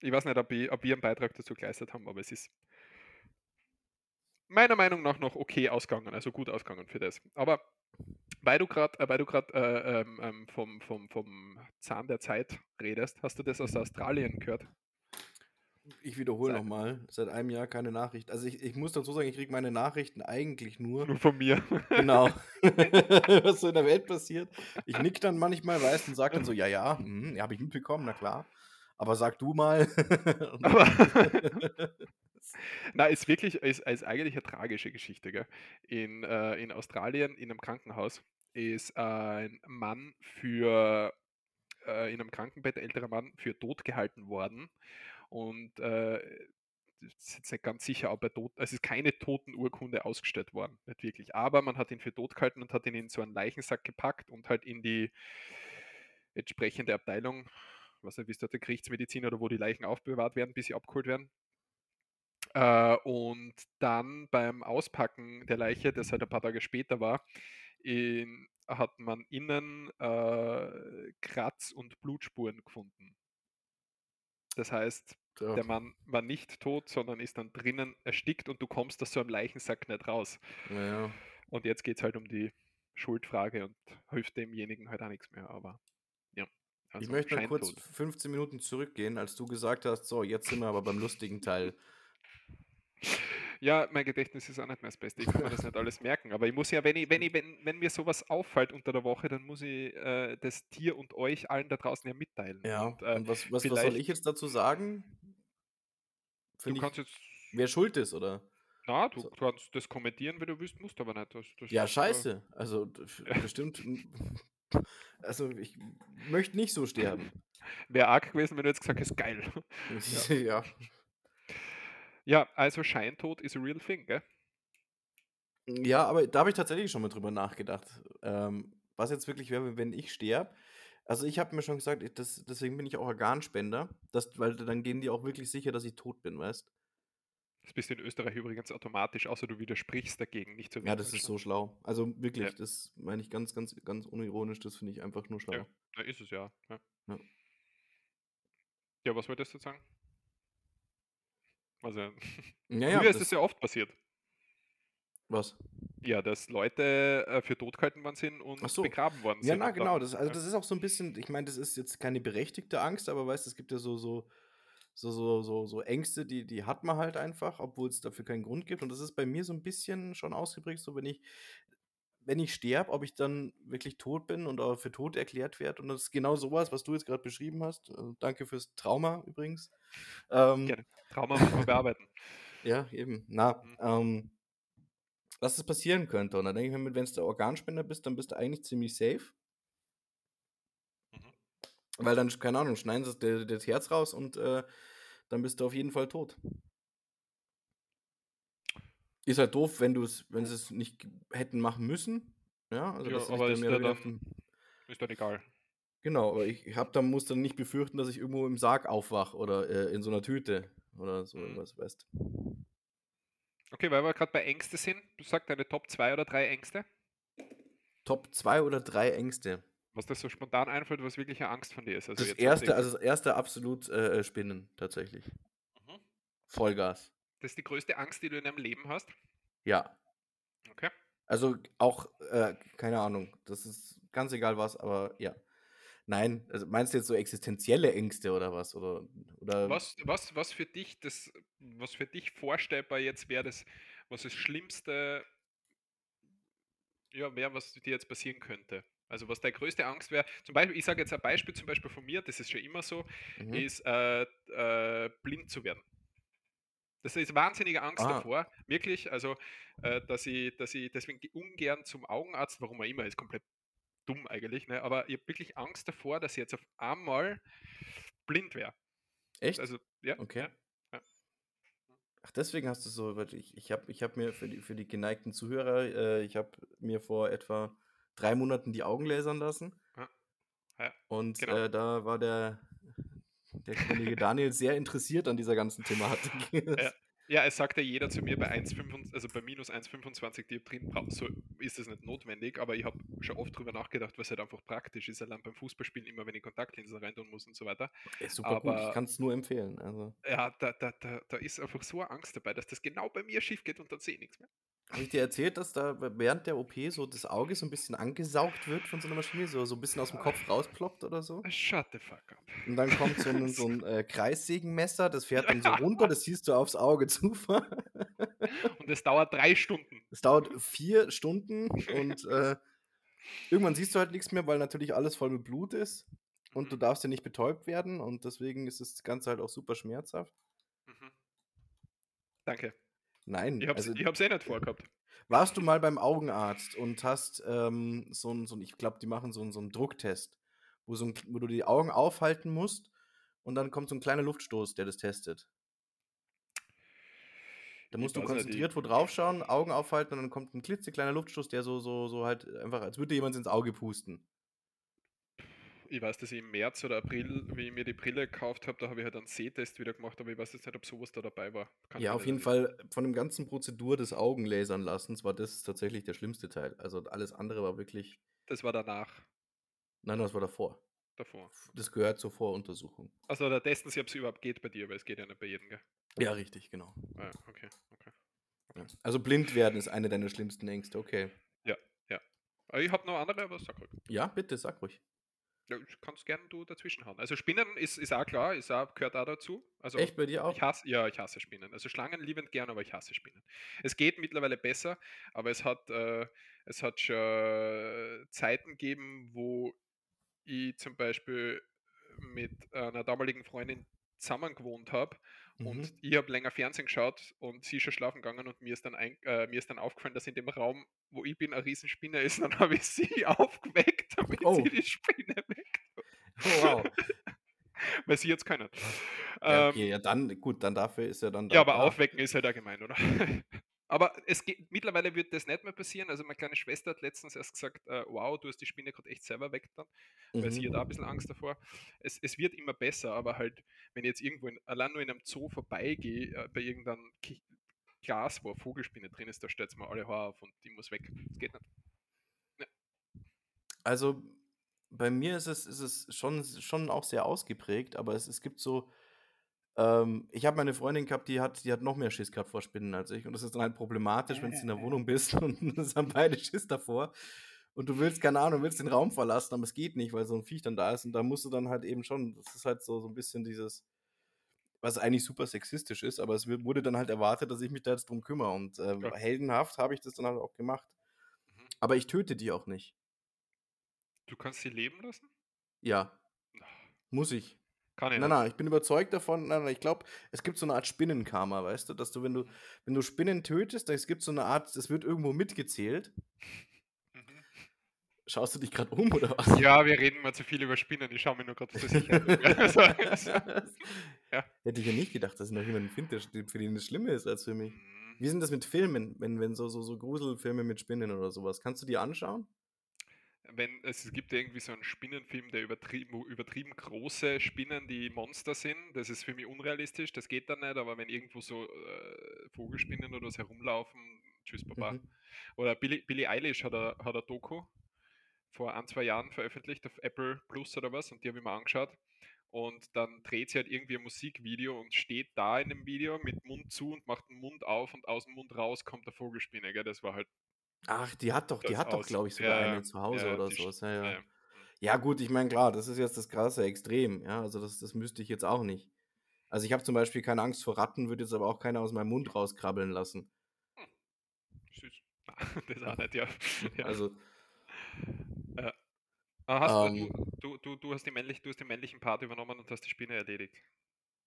ich weiß nicht, ob, ich, ob wir einen Beitrag dazu geleistet haben, aber es ist meiner Meinung nach noch okay ausgegangen, also gut ausgegangen für das. Aber weil du gerade äh, äh, ähm, ähm, vom, vom, vom Zahn der Zeit redest, hast du das aus Australien gehört? Ich wiederhole nochmal, seit einem Jahr keine Nachricht. Also ich, ich muss dazu sagen, ich kriege meine Nachrichten eigentlich nur, Nur von mir. genau, (laughs) (laughs) was so in der Welt passiert. Ich nick dann manchmal, weißt und sag dann so, ja, ja, hm, ja, habe ich mitbekommen, na klar. Aber sag du mal. (laughs) Aber Na, ist wirklich, ist, ist eigentlich eine tragische Geschichte. Gell? In, äh, in Australien, in einem Krankenhaus, ist ein Mann für, äh, in einem Krankenbett, älterer Mann, für tot gehalten worden. Und äh, ist nicht ganz sicher, er tot, also es ist keine Totenurkunde ausgestellt worden, nicht wirklich. Aber man hat ihn für tot gehalten und hat ihn in so einen Leichensack gepackt und halt in die entsprechende Abteilung, was wie ist dort der Gerichtsmedizin oder wo die Leichen aufbewahrt werden, bis sie abgeholt werden. Äh, und dann beim Auspacken der Leiche, das halt ein paar Tage später war, in, hat man innen äh, Kratz- und Blutspuren gefunden. Das heißt, Ja. der Mann war nicht tot, sondern ist dann drinnen erstickt und du kommst aus so einem Leichensack nicht raus. Ja, ja. Und jetzt geht es halt um die Schuldfrage und hilft demjenigen halt auch nichts mehr. Aber ja. Ich also möchte mal kurz Scheintod. 15 Minuten zurückgehen, als du gesagt hast, so, jetzt sind wir aber beim lustigen Teil. Ja, mein Gedächtnis ist auch nicht mehr das Beste. Ich kann mir das nicht alles merken. Aber ich muss ja, wenn, ich, wenn, ich, wenn, wenn mir sowas auffällt unter der Woche, dann muss ich äh, das dir und euch allen da draußen ja mitteilen. Ja, Und, äh, und was, was, was soll ich jetzt dazu sagen? Du Finde ich, kannst jetzt. wer schuld ist, oder? Na, du So. kannst das kommentieren, wie du willst, musst aber nicht. Das, das Ja, ist, äh, scheiße. Also, d- f- (laughs) bestimmt. Also, ich möchte nicht so sterben. Wäre arg gewesen, wenn du jetzt gesagt hättest, geil. (laughs) ja. Ja, also Scheintod is a real thing, gell? Ja, aber da habe ich tatsächlich schon mal drüber nachgedacht. Ähm, was jetzt wirklich wäre, wenn ich sterbe. Also, ich habe mir schon gesagt, ich, das, deswegen bin ich auch Organspender, dass, weil dann gehen die auch wirklich sicher, dass ich tot bin, weißt Das bist du in Österreich übrigens automatisch, außer du widersprichst dagegen, nicht so Ja, das ist so schlau. Also wirklich, Ja. das meine ich ganz, ganz, ganz unironisch, das finde ich einfach nur schlau. Ja. Ist es ja. Ja, Ja. ja was wolltest du sagen? Also, (laughs) Ja, ja, früher ist das- es ja oft passiert. Was? Ja, dass Leute äh, für tot gehalten worden sind und so. begraben worden Ja, sind. na und genau, das, also ja. das ist auch so ein bisschen, ich meine, das ist jetzt keine berechtigte Angst, aber weißt du, es gibt ja so, so, so, so, so, so Ängste, die, die hat man halt einfach, obwohl es dafür keinen Grund gibt. Und das ist bei mir so ein bisschen schon ausgeprägt, so wenn ich, wenn ich sterbe, ob ich dann wirklich tot bin und auch für tot erklärt werde. Und das ist genau sowas, was du jetzt gerade beschrieben hast. Also danke fürs Trauma übrigens. Ähm, Gerne. Trauma muss man bearbeiten. (laughs) Ja, eben. Na, Mhm. ähm, dass es passieren könnte. Und dann denke ich mir, wenn du der Organspender bist, dann bist du eigentlich ziemlich safe. Mhm. Weil dann, keine Ahnung, schneiden sie das, das Herz raus und äh, dann bist du auf jeden Fall tot. Ist halt doof, wenn du es, wenn sie es nicht hätten machen müssen. Ja, also Ja, sie aber ist dann dann- Ist dann egal. Genau, aber ich hab dann muss dann nicht befürchten, dass ich irgendwo im Sarg aufwach oder äh, in so einer Tüte oder so Mhm. irgendwas, weißt Okay, weil wir gerade bei Ängste sind, du sagst deine Top 2 oder 3 Ängste. Top zwei oder drei Ängste. Was das so spontan einfällt, was wirklich eine Angst von dir ist. Also Das erste, also das erste absolut äh, Spinnen, tatsächlich. Mhm. Vollgas. Das ist die größte Angst, die du in deinem Leben hast. Ja. Okay. Also auch, äh, keine Ahnung, das ist ganz egal was, aber ja. Nein, also meinst du jetzt so existenzielle Ängste oder was? Oder, oder Was, was, was für dich das, was für dich vorstellbar jetzt wäre das, was das Schlimmste, ja, wäre, was dir jetzt passieren könnte? Also was deine größte Angst wäre, zum Beispiel, ich sage jetzt ein Beispiel zum Beispiel von mir, das ist schon immer so, Mhm. ist äh, äh, blind zu werden. Das ist wahnsinnige Angst Ah. davor, wirklich. Also, äh, dass ich dass ich deswegen ungern zum Augenarzt, warum auch immer, ist komplett dumm eigentlich, ne? Aber ich habe wirklich Angst davor, dass ich jetzt auf einmal blind wäre. Echt? Also, ja, Okay. ja. Ach, deswegen hast du so ich ich habe ich habe mir für die für die geneigten Zuhörer äh, ich habe mir vor etwa 3 Monaten die Augen lasern lassen. Ja. Ja, Und, genau. äh, da war der der Kollege Daniel sehr interessiert an dieser ganzen Thematik. (laughs) Ja. Ja, es sagt ja jeder zu mir bei 1,25 also bei minus 1,25 Dioptrien so ist es nicht notwendig, aber ich habe schon oft drüber nachgedacht, was halt einfach praktisch ist, allein beim Fußballspielen immer, wenn ich Kontaktlinsen reintun muss und so weiter. Ey, super gut, ich Aber kann's nur empfehlen, also ja, da da da da ist einfach so eine Angst dabei, dass das genau bei mir schief geht und dann sehe ich nix mehr. Habe ich dir erzählt, dass da während der OP so das Auge so 'n bisschen angesaugt wird von so 'ner Maschine, so so 'n bisschen aus'm Kopf rausploppt oder so? Shut the fuck up. Und dann kommt so 'n so 'n, äh, Kreissägenmesser, das fährt dann so (laughs) runter, das siehst du aufs Auge zufahren. (laughs) Und es dauert 3 Stunden. Es dauert 4 Stunden und, (laughs) äh, irgendwann siehst du halt nix mehr, weil natürlich alles voll mit Blut ist und du Mhm. darfst ja nicht betäubt werden und deswegen ist das Ganze halt auch super schmerzhaft. Mhm. Danke. Nein, Ich habe es also ich habe es eh nicht vorgehabt. warst du mal beim Augenarzt und hast, ähm, so 'n so 'n ich glaube, die machen so 'n so Drucktest, wo so 'n wo du die Augen aufhalten musst und dann kommt so 'n kleiner Luftstoß, der das testet. Da Ich musst du weiß nicht, ich konzentriert wo drauf schauen, Augen aufhalten und dann kommt 'n klitzekleiner Luftstoß, der so so so halt einfach als würde jemand ins Auge pusten. Ich weiß, dass ich im März oder April, wie ich mir die Brille gekauft habe, da habe ich halt einen Sehtest wieder gemacht, aber ich weiß jetzt nicht, ob so was da dabei war. Kann Ja, auf jeden. Fall von dem ganzen Prozedur des Augenlasern lassens war das tatsächlich der schlimmste Teil. Also, alles andere war wirklich Das war danach. nein, das war davor. Davor. Das gehört zur Voruntersuchung. Also, da testen sie, ob's überhaupt geht bei dir, weil es geht ja nicht bei jedem, gell? Ja, richtig, genau. Ah okay, okay. Ja. Also, blind werden ist eine deiner schlimmsten Ängste, okay. Ja, ja. Aber ich habe noch andere, aber sag ruhig. Ja, bitte, sag ruhig. Ja, ich kannst gern du dazwischenhauen. Also, Spinnen ist ist auch klar, ist auch gehört auch dazu. Also, Echt, bei dir ich auch? hasse ja, ich hasse Spinnen. Also, Schlangen liebend gern, aber ich hasse Spinnen. Es geht mittlerweile besser, aber es hat äh, es hat schon Zeiten gegeben, wo ich zum Beispiel mit einer damaligen Freundin zusammen gewohnt habe und Mhm. ich habe länger Fernsehen geschaut und sie ist schon schlafen gegangen und mir ist dann ein äh, mir ist dann aufgefallen, dass in dem Raum, wo ich bin, 'ne Riesenspinne ist und (laughs) dann habe ich sie (laughs) aufgeweckt, damit Oh. sie die Spinne. Oh, (laughs) wow. Weil sie jetzt können. Ja, Ähm okay, ja dann gut, dann dafür ist ja dann ja, da aber da. aufwecken ist halt allgemein, oder? Aber es geht mittlerweile wird das nicht mehr passieren. Also, meine kleine Schwester hat letztens erst gesagt: „Äh, wow, du hast die Spinne grad echt selber weggetan“, weil sie hat auch 'n Mhm. bisschen Angst davor. Es es wird immer besser, aber halt, wenn ich jetzt irgendwo in allein nur in einem Zoo vorbeigehe, äh, bei irgendeinem Ki Glas, wo 'ne Vogelspinne drin ist, da stellt's mir alle Haare auf und die muss weg. Das geht nicht. Ja. Also, bei mir ist es ist es schon schon auch sehr ausgeprägt, aber es es gibt so ähm, ich habe mal 'ne Freundin gehabt, die hat die hat noch mehr Schiss gehabt vor Spinnen als ich und das ist dann halt problematisch, wenn du in der Wohnung bist (laughs) und es haben beide Schiss davor und du willst keine Ahnung, willst den Raum verlassen, aber es geht nicht, weil so 'n Viech dann da ist und da musst du dann halt eben schon das ist halt so so 'n bisschen dieses was eigentlich super sexistisch ist, aber es wurde dann halt erwartet, dass ich mich da jetzt drum kümmere und, Ja. heldenhaft habe ich das dann halt auch gemacht. Mhm. Aber ich töte die auch nicht. Du kannst sie leben lassen? Ja. Muss ich. Kann ich Nein, nein, ich bin überzeugt davon nein, nein, ich glaube, es gibt so 'ne Art Spinnenkarma, weißt du, dass du, wenn du wenn du Spinnen tötest, es gibt so 'ne Art es wird irgendwo mitgezählt. Mhm. Schaust du dich grad um oder was? Ja, wir reden mal zu viel über Spinnen. Ich schaue mich nur grad zur Sicherheit um, (laughs) (laughs) ja. Hätte ich ja nicht gedacht, dass ich noch jemanden finde, der für den das schlimmer ist als für mich. Mhm. Wie denn das mit Filmen, wenn wenn so so so Gruselfilme mit Spinnen oder so was? Kannst du die anschauen? Wenn es gibt irgendwie so 'n Spinnenfilm, der übertrieben übertrieben große Spinnen, die Monster sind. Das ist für mich unrealistisch, das geht dann nicht, aber wenn irgendwo so, äh, Vogelspinnen oder so herumlaufen, tschüss Baba. Mhm. Oder Billie Billie Eilish hat a hat a Doku vor 1, 2 Jahren veröffentlicht auf Apple Plus oder was und die habe ich mir angeschaut. Und dann dreht sie halt irgendwie ein Musikvideo und steht da in dem Video mit Mund zu und macht den Mund auf und aus'm Mund raus kommt 'ne Vogelspinne, gell? Das war halt Ach, die hat doch die hat doch, glaube ich, sogar Ja, eine zu Hause ja, oder so. Ja, ja, ja. gut, ich meine, klar, das ist jetzt das krasse Extrem, ja, also das das müsste ich jetzt auch nicht. Also, ich habe zum Beispiel keine Angst vor Ratten, würde jetzt aber auch keine aus meinem Mund rauskrabbeln lassen. Hm. Süß. Das auch nicht, ja. Also Ja. Ah, hast du Ähm du du du du hast die männlich du hast den männlichen Part übernommen und hast die Spinne erledigt.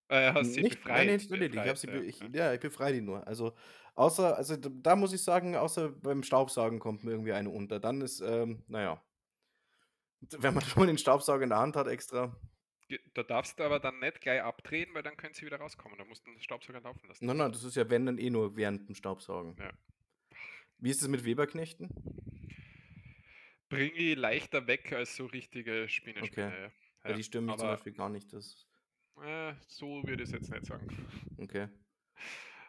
Äh, hast sie Nicht nein, nein, befreit nicht. Ich habe befreit, sie ja, ich ja. ich befreie die nur. Also, außer also, da muss ich sagen, außer beim Staubsaugen kommt mir irgendwie eine unter. Dann ist, ähm, na ja wenn man (laughs) schon den Staubsauger in der Hand hat extra. Da darfst du aber dann nicht gleich abdrehen, weil dann können sie wieder rauskommen. Da musst du den Staubsauger laufen lassen. Nein, nein, das ist ja, wenn, dann eh nur während dem Staubsaugen. Ja. Wie ist es mit Weberknechten? Bringe ich leichter weg als so richtige Spinne, Okay. Ja. Ja, die stören mich zum Beispiel gar nicht, das äh, so würde ich's jetzt nicht sagen. okay.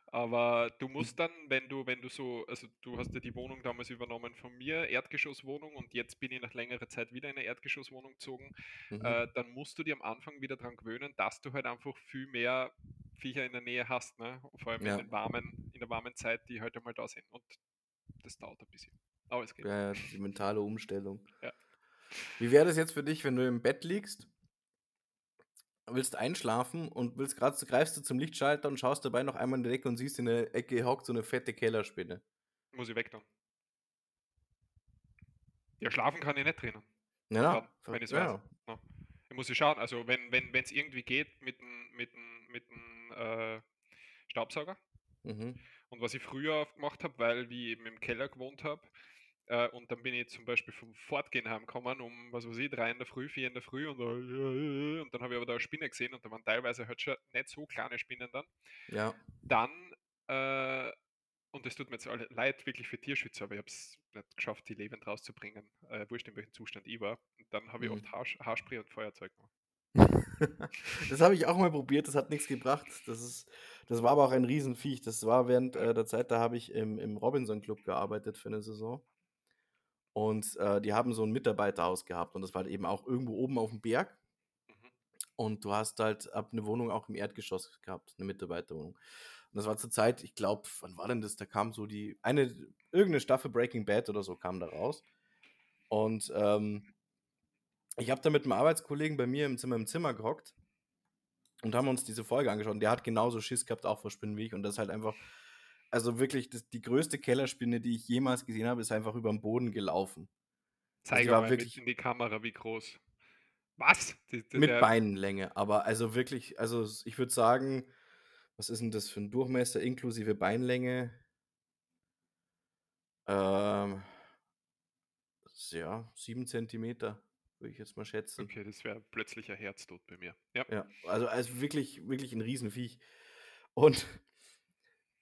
Aber du Hm. musst dann, wenn du wenn du so also, du hast ja die Wohnung damals übernommen von mir, Erdgeschosswohnung und jetzt bin ich nach längerer Zeit wieder in 'ne Erdgeschosswohnung gezogen, Mhm. äh, dann musst du dir am Anfang wieder dran gewöhnen, dass du halt einfach viel mehr Viecher in der Nähe hast, ne? Vor allem in Ja. den warmen in der warmen Zeit, die halt einmal da sind und das dauert ein bisschen. Aber es geht. Ja, die mentale Umstellung. Ja. Wie wäre das jetzt für dich, wenn du im Bett liegst willst einschlafen und willst grad greifst du zum Lichtschalter und schaust dabei noch einmal in die Decke und siehst, in der Ecke hockt so 'ne fette Kellerspinne. Muss ich weg tun. Ja, schlafen kann ich nicht drinnen. Ja, ver wenn ich's ja. weiß, ne? Ich muss ich schauen, also, wenn wenn wenn's irgendwie geht mit 'm mit mit äh, Staubsauger. Mhm. Und was ich früher gemacht habe, weil wie ich eben im Keller gewohnt habe, äh, und dann bin ich zum Beispiel vom Fortgehen heimgekommen um, was weiß ich, 3 in der Früh, 4 in der Früh und und dann habe ich aber da 'ne Spinne gesehen und da waren teilweise halt schon nicht so kleine Spinnen dann. Ja. Dann, äh und es tut mir jetzt alle leid, wirklich für Tierschützer, aber ich habe es nicht geschafft, die lebend rauszubringen, äh, wurscht in welchem Zustand ich war. Und dann habe ich Mhm. oft Haarsch Haarspray und Feuerzeug gemacht. (laughs) Das habe ich auch mal probiert, das hat nix gebracht. Das ist das war aber auch ein Riesenviech. Das war während, äh, der Zeit, da habe ich im im Robinson Club gearbeitet für 'ne Saison. Und, äh, die haben so 'n Mitarbeiterhaus gehabt und das war halt eben auch irgendwo oben aufm Berg. Mhm. Und du hast halt habe 'ne Wohnung auch im Erdgeschoss gehabt, 'ne Mitarbeiterwohnung. Und das war zur Zeit, ich glaube wann war denn das? Da kam so die eine irgend 'ne Staffel Breaking Bad oder so kam da raus. Und, ähm ich habe da mit 'nem Arbeitskollegen bei mir im Zimmer im Zimmer gehockt und haben uns diese Folge angeschaut und der hat genauso Schiss gehabt auch vor Spinnen wie ich und das ist halt einfach also, wirklich das die größte Kellerspinne, die ich jemals gesehen habe, ist einfach übern Boden gelaufen. Also, Zeig die war einmal mit wirklich in die Kamera, wie groß. Was? Die d mit der Beinlänge, aber also, wirklich also, ich würde sagen, was ist 'n das für 'n Durchmesser inklusive Beinlänge? Ähm ja, 7 Zentimeter, würde ich jetzt mal schätzen. Okay, das wäre plötzlicher Herztod bei mir. Ja. Ja, also also, wirklich wirklich 'n Riesenviech. Und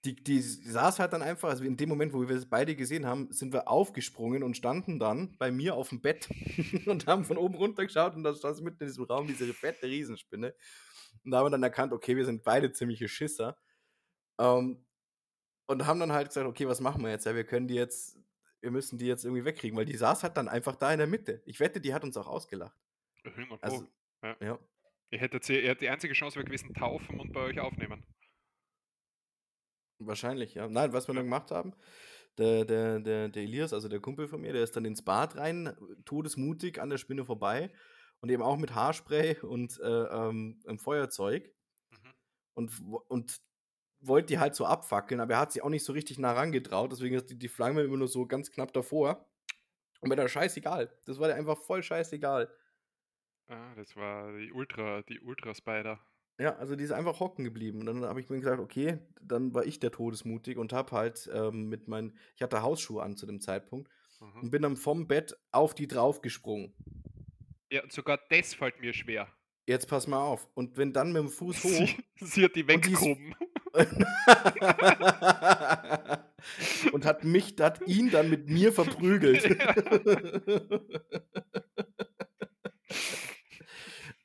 die die saß halt dann einfach also, in dem Moment, wo wir es beide gesehen haben, sind wir aufgesprungen und standen dann bei mir aufm Bett (laughs) und haben von oben runter geschaut und da saß mitten in diesem Raum diese fette Riesenspinne. Und da haben wir dann erkannt, okay, wir sind beide ziemliche Schisser. Ähm, und haben dann halt gesagt: „Okay, was machen wir jetzt? Ja, wir können die jetzt wir müssen die jetzt irgendwie wegkriegen“, weil die saß halt dann einfach da in der Mitte. Ich wette, die hat uns auch ausgelacht. 100 pro. Also Ja. ja. Ihr hättet sie ja die einzige Chance wäre gewesen, taufen und bei euch aufnehmen. Wahrscheinlich, ja. Nein, was wir dann gemacht haben, der der der der Elias, also der Kumpel von mir, der ist dann ins Bad rein, todesmutig an der Spinne vorbei und eben auch mit Haarspray und, äh, ähm, ähm, Feuerzeug Mhm. und und wollte die halt so abfackeln, aber er hat sich auch nicht so richtig nah rangetraut, deswegen ist die die Flamme immer nur so ganz knapp davor. Und mir da scheißegal. Das war der einfach voll scheißegal. Ah, das war die Ultra die Ultra Spider. Ja, also die ist einfach hocken geblieben. Und dann habe ich mir gesagt: „Okay“, dann war ich der todesmutig und habe halt, ähm, mit meinen ich hatte Hausschuhe an zu dem Zeitpunkt Mhm. und bin dann vom Bett auf die draufgesprungen. Ja, sogar das fällt mir schwer. Jetzt pass mal auf. Und bin dann mit'm Fuß (laughs) hoch Sie sie hat die und weggehoben. (laughs) und hat mich hat ihn dann mit mir verprügelt. (laughs)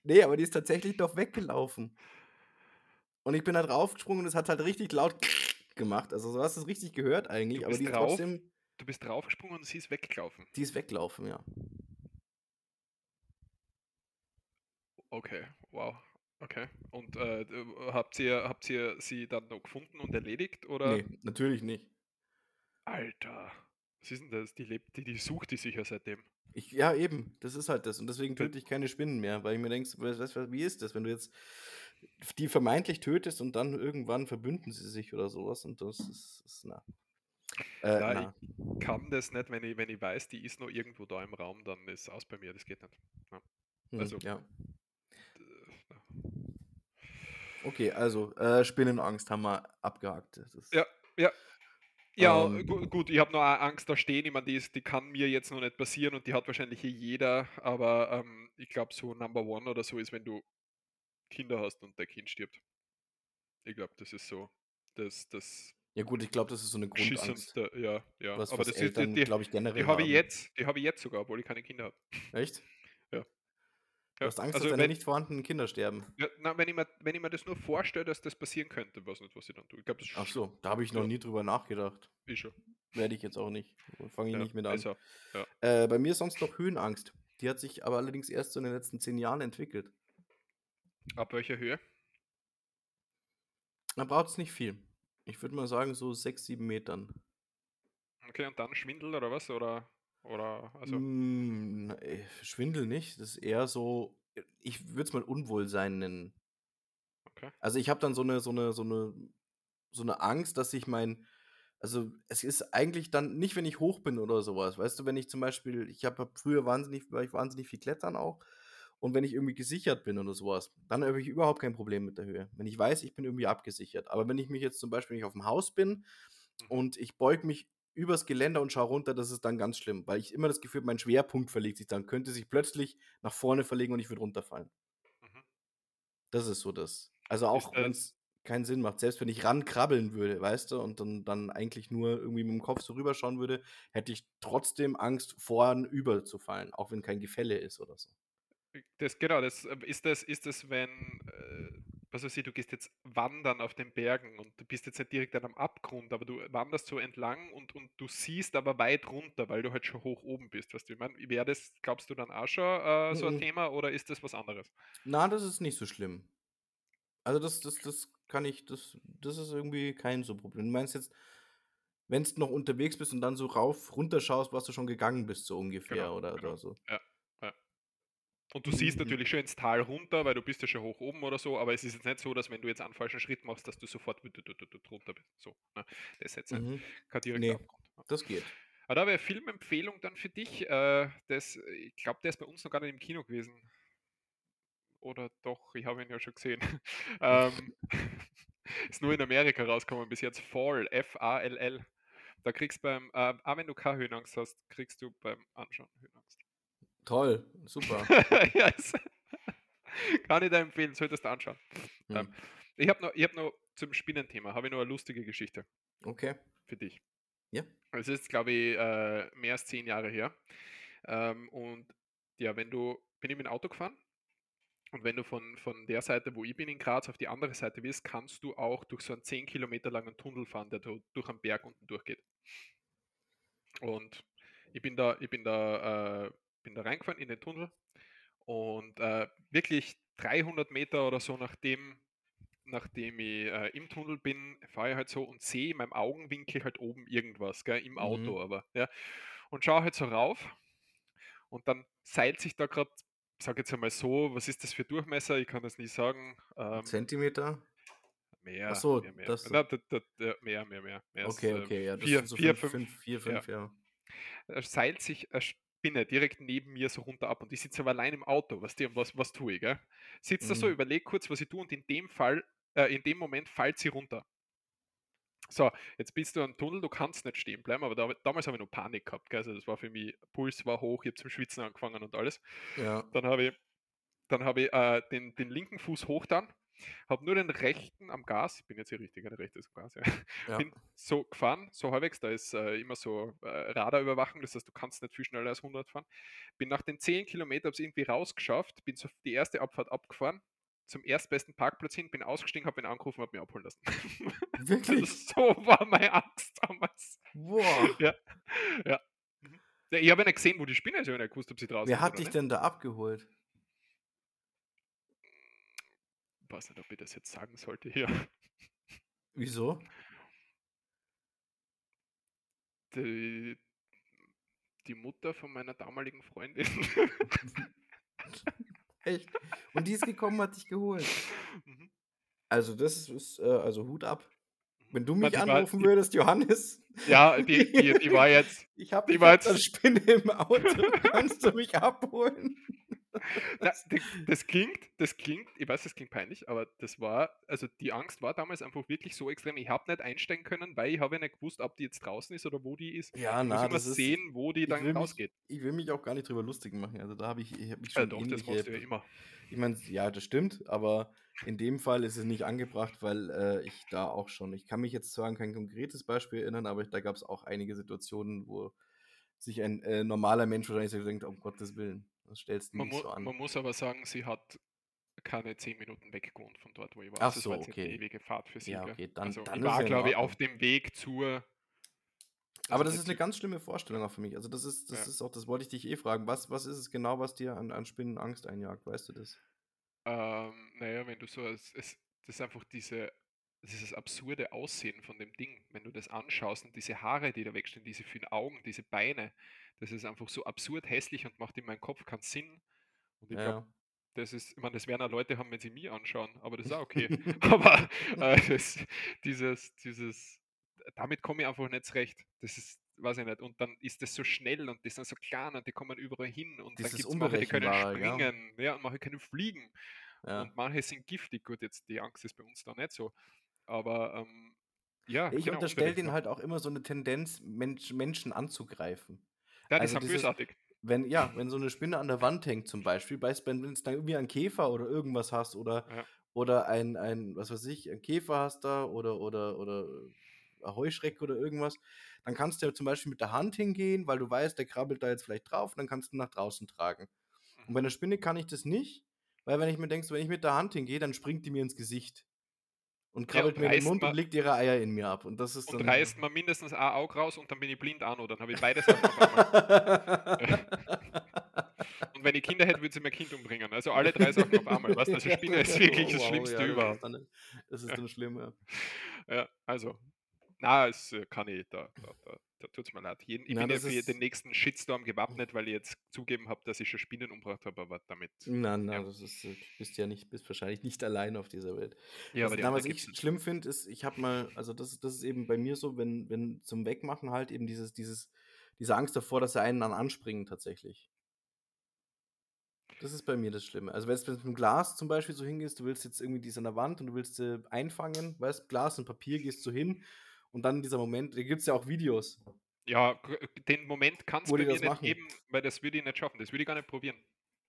Ne, aber die ist tatsächlich doch weggelaufen. Und ich bin da draufgesprungen und es hat halt richtig laut (laughs) gemacht. Also, du hast es richtig gehört eigentlich, Du aber bist die ist drauf trotzdem du bist draufgesprungen und sie ist weggelaufen? Die ist weggelaufen, ja. Okay, wow. Okay. Und, äh, habt ihr habt ihr sie dann noch gefunden und erledigt, oder? Ne, natürlich nicht. Alter, was ist 'n das? Die lebt die die sucht die sicher seitdem. Ich ja, eben, das ist halt das. Und deswegen töte ich keine Spinnen mehr, weil ich mir denke, wie ist das, wenn du jetzt die vermeintlich tötest und dann irgendwann verbünden sie sich oder so was und das ist ist na. Äh, Ja, na. ich kann das nicht, wenn ich wenn ich weiß, die ist noch irgendwo da im Raum, dann ist aus bei mir, das geht nicht. Ja. Mhm, Also ja. d ja. Okay, also, äh, Spinnenangst haben wir abgehakt. Das ist Ja, ja. Ja, Ähm. gu gut, ich habe nur a Angst da stehen. Ich meine, die ist die kann mir jetzt noch nicht passieren und die hat wahrscheinlich eh jeder, aber, ähm, ich glaube, so Number One oder so ist, wenn du Kinder hast und dein Kind stirbt. Ich glaube, das ist so das das Ja gut, ich glaube, das ist so 'ne Grundangst. ja, ja. Was Aber was das ist die Eltern, die glaube ich, die generell habe ich jetzt die habe ich jetzt sogar, obwohl ich keine Kinder habe. Echt? Du hast Angst, dass also deine wenn nicht vorhandenen Kinder sterben? Ja, na, wenn ich mir wenn ich mir das nur vorstelle, dass das passieren könnte, weiß nicht, was ich dann tue. Ich glaube, das Ach so, da habe ich noch nie drüber nachgedacht. Ich schon. Werde ich jetzt auch nicht. Fange ich Ja, nicht mit an. Ja. Äh, bei mir ist sonst noch Höhenangst. Die hat sich aber allerdings erst so in den letzten 10 Jahren entwickelt. Ab welcher Höhe? Da braucht's nicht viel. Ich würde mal sagen, so 6, 7 Metern. Okay, und dann Schwindel oder was? Oder oder also Hm, äh, Schwindel nicht. Das ist eher so ich würde es mal Unwohlsein nennen. Okay. Also, ich habe dann so 'ne so 'ne so 'ne so 'ne Angst, dass ich mein also, es ist eigentlich dann nicht, wenn ich hoch bin oder so was. Weißt du, wenn ich zum Beispiel ich habe früher wahnsinnig war ich wahnsinnig viel klettern auch. Und wenn ich irgendwie gesichert bin oder so was, dann habe ich überhaupt kein Problem mit der Höhe. Wenn ich weiß, ich bin irgendwie abgesichert. Aber wenn ich mich jetzt zum Beispiel wenn ich auf'm Haus bin Mhm. und ich beuge mich übers Geländer und schaue runter, das ist dann ganz schlimm, weil ich immer das Gefühl habe, mein Schwerpunkt verlegt sich dann könnte sich plötzlich nach vorne verlegen und ich würde runterfallen. Mhm. Das ist so das. Also, auch das wenn's keinen Sinn macht. Selbst wenn ich rankrabbeln würde, weißt du, und dann dann eigentlich nur irgendwie mit'm Kopf so rüberschauen würde, hätte ich trotzdem Angst, vornüber zu fallen, auch wenn kein Gefälle ist oder so. Äh, das genau, das äh, ist das ist das, wenn, äh, was weiß ich, du gehst jetzt wandern auf den Bergen und du bist jetzt nicht direkt an einem Abgrund, aber du wanderst so entlang und und du siehst aber weit runter, weil du halt schon hoch oben bist, weißt du, ich meine? Wäre das, glaubst du, dann auch schon, äh, so 'n Mm-mm. Thema oder ist das was anderes? Na, das ist nicht so schlimm. Also, das das das kann ich das das ist irgendwie kein so Problem. Du meinst jetzt, wenn's noch unterwegs bist und dann so rauf runter schaust, was du schon gegangen bist, so ungefähr Genau, oder genau. oder so? Ja. Und du siehst Mhm. natürlich schon ins Tal runter, weil du bist ja schon hoch oben oder so, aber es ist jetzt nicht so, dass wenn du jetzt einen falschen Schritt machst, dass du sofort runter bist. So, ne? Das ist jetzt Mhm. kein direkter Ne, Abgrund, das geht. Aber da wäre Filmempfehlung dann für dich, äh, das ich glaube, der ist bei uns noch gar nicht im Kino gewesen. Oder doch, ich habe ihn ja schon gesehen. (laughs) Ähm, (laughs) ist nur in Amerika rausgekommen bis jetzt. Fall, F-A-L-L. Da kriegst beim äh, auch wenn du keine Höhenangst hast, kriegst du beim Anschauen Höhenangst. Toll, super. (laughs) Ja, ist (laughs) kann ich dir empfehlen, solltest du anschauen. Ähm, Mhm. ich habe noch ich habe noch zum Spinnenthema habe ich noch 'ne lustige Geschichte Okay. für dich. Ja. Es ist, glaube ich, äh, mehr als 10 Jahre her. Ähm, und ja, wenn du bin ich mit dem Auto gefahren und wenn du von von der Seite, wo ich bin in Graz, auf die andere Seite willst, kannst du auch durch so einen 10 Kilometer langen Tunnel fahren, der durch einen Berg unten durchgeht. Und ich bin da ich bin da äh, bin da reingefahren in den Tunnel und, äh, wirklich 300 Meter oder so nachdem nachdem ich, äh, im Tunnel bin, fahre ich halt so und sehe in meinem Augenwinkel halt oben irgendwas, gell, im Mhm. Auto aber, ja. Und schaue halt so rauf und dann seilt sich da grad, sage jetzt einmal so, was ist das für Durchmesser? Ich kann das nie sagen. Ähm Zentimeter? Ach Mehr, so, mehr, mehr. das Na, d d d mehr, mehr, mehr. Mehr Okay, äh, okay, ja, das 4, sind so 4, 5 5, 5 4, ja. 5, ja. Da seilt sich eine Spinne direkt neben mir so runter ab und ich sitze aber allein im Auto, du, und was was tue ich, gell? Sitze da so, Mhm. überlege kurz, was ich tue und in dem Fall äh, in dem Moment fällt sie runter. So, jetzt bist du am Tunnel, du kannst nicht stehen bleiben, aber da damals habe ich noch Panik gehabt, gell? Also, das war für mich Puls war hoch, ich habe zum Schwitzen angefangen und alles. Ja. Dann habe ich dann habe ich, äh, den den linken Fuß hoch dann, habe nur den rechten am Gas ich bin jetzt hier richtig, der rechte ist am Gas, ja. Ja. Bin so gefahren, so halbwegs, da ist, äh, immer so, äh, Radarüberwachung, das heißt, du kannst nicht viel schneller als 100 fahren. Bin nach den 10 Kilometer habe es irgendwie rausgeschafft, bin so die erste Abfahrt abgefahren, zum erstbesten Parkplatz hin, bin ausgestiegen, habe ihn angerufen, habe mich abholen lassen. (laughs) Also, Wirklich? so war meine Angst damals. Boah. (laughs) Ja, ja. Mhm. Ich habe ja nicht gesehen, wo die Spinne ist, ich habe nicht gewusst, ob sie draußen Wer hat dich nicht. denn da abgeholt? Weiß nicht, ob ich das jetzt sagen sollte hier. (laughs) Wieso? Die die Mutter von meiner damaligen Freundin. (laughs) Echt? Und die ist gekommen, hat dich geholt? Mhm. Also, das ist, äh also, Hut ab. Wenn du mich war anrufen die würdest: „Johannes, Ja, die die die war jetzt (laughs) ich habe die ich war jetzt Spinne im Auto, kannst du mich abholen?“ Na, d das klingt das klingt ich weiß, das klingt peinlich, aber das war also, die Angst war damals einfach wirklich so extrem. Ich habe nicht einsteigen können, weil ich habe ja nicht gewusst, ob die jetzt draußen ist oder wo die ist. Ja, Ich muss na, immer das ist sehen, wo die ich dann will mich rausgeht. ich will mich auch gar nicht drüber lustig machen. Also, da habe ich ich habe mich schon doch, das machst du ja immer. ich meine, ja, das stimmt, aber in dem Fall ist es nicht angebracht, weil, äh, ich da auch schon ich kann mich jetzt zwar an kein konkretes Beispiel erinnern, aber da gab's auch einige Situationen, wo sich ein, äh, normaler Mensch wahrscheinlich so denkt: „Um Gottes Willen, das stellst du Man nicht so an.“ man muss aber sagen, sie hat keine 10 Minuten weg gewohnt von dort, wo ich war. Ach Also, so, war nicht 'ne okay. ewige Fahrt für sie, Ja, okay, dann Also, dann ich war, glaube ich, auf dem Weg zur Aber also, das nicht ist 'ne zu ganz schlimme Vorstellung auch für mich. Also, das ist das Ja. ist auch das wollte ich dich eh fragen. Was was ist es genau, was dir an an Spinnen Angst einjagt? Weißt du das? Ähm, na ja, wenn du so es es das ist einfach diese dieses absurde Aussehen von dem Ding. Wenn du das anschaust und diese Haare, die da wegstehen, diese vielen Augen, diese Beine, das ist einfach so absurd hässlich und macht in meinem Kopf keinen Sinn. Und ich Ja, glaube, ja. das ist ich meine, das werden auch Leute haben, wenn sie mich anschauen, aber das ist auch okay. (laughs) (laughs) Aber, äh, das dieses dieses damit komme ich einfach nicht zurecht. Das ist weiß ich nicht. Und dann ist das so schnell und die sind so klein und die kommen überall hin und dann Dieses gibt's welche, die können springen, ja, und manche können fliegen Ja. und manche sind giftig. Gut, jetzt die Angst ist bei uns da nicht so, aber, ähm, ja, Ich genau, unterstelle denen halt auch immer so 'ne Tendenz, Mensch Menschen anzugreifen. Ja, die Also, sind dieses bösartig. wenn ja, wenn so 'ne Spinne an der Wand hängt zum Beispiel, weißt wenn wenn's da irgendwie einen Käfer oder irgendwas hast oder Ja. oder ein ein was weiß ich, einen Käfer hast da oder oder oder, 'a Heuschrecke oder irgendwas, dann kannst du ja zum Beispiel mit der Hand hingehen, weil du weißt, der krabbelt da jetzt vielleicht drauf und dann kannst du ihn nach draußen tragen. Und Mhm. bei 'ner Spinne kann ich das nicht, weil wenn ich mir denke, wenn ich mit der Hand hingehe, dann springt die mir ins Gesicht und Ja, krabbelt und mir in den Mund und legt ihre Eier in mir ab. Und das ist und dann reißt mir mindestens ein Auge raus und dann bin ich blind noch. Dann habe ich beide Sachen auf einmal. Und wenn ich Kinder hätte, würde sie mein Kind umbringen. Also, alle 3 Sachen auf einmal, weißt du? Also, Spinne ist wirklich das Wow, Schlimmste ja, das ist überhaupt. dann das ist Ja. dann schlimm, ja. Ja, also, na, es, äh, kann ich da da da tut's mir leid. Jeden ich Na, bin ja für den nächsten Shitstorm gewappnet, weil ich jetzt zugegeben habe, dass ich schon Spinnen umgebracht habe, aber damit Na, na, ja. das ist, äh du bist ja nicht bist wahrscheinlich nicht allein auf dieser Welt. Ja, Was aber was ich schlimm finde, ist, ich habe mal also, das ist das ist eben bei mir so, wenn wenn zum Wegmachen halt eben dieses dieses diese Angst davor, dass sie einen dann anspringen tatsächlich. Das ist bei mir das Schlimme. Also, wenn's wenn's mit'm Glas zum Beispiel so hingehst, du willst jetzt irgendwie die an der Wand und du willst sie einfangen, weißt, Glas und Papier, gehst so hin und dann dieser Moment da gibt's ja auch Videos Ja, den Moment kann's wo bei mir das nicht machen. geben, weil das würde ich nicht schaffen. Das würde ich gar nicht probieren.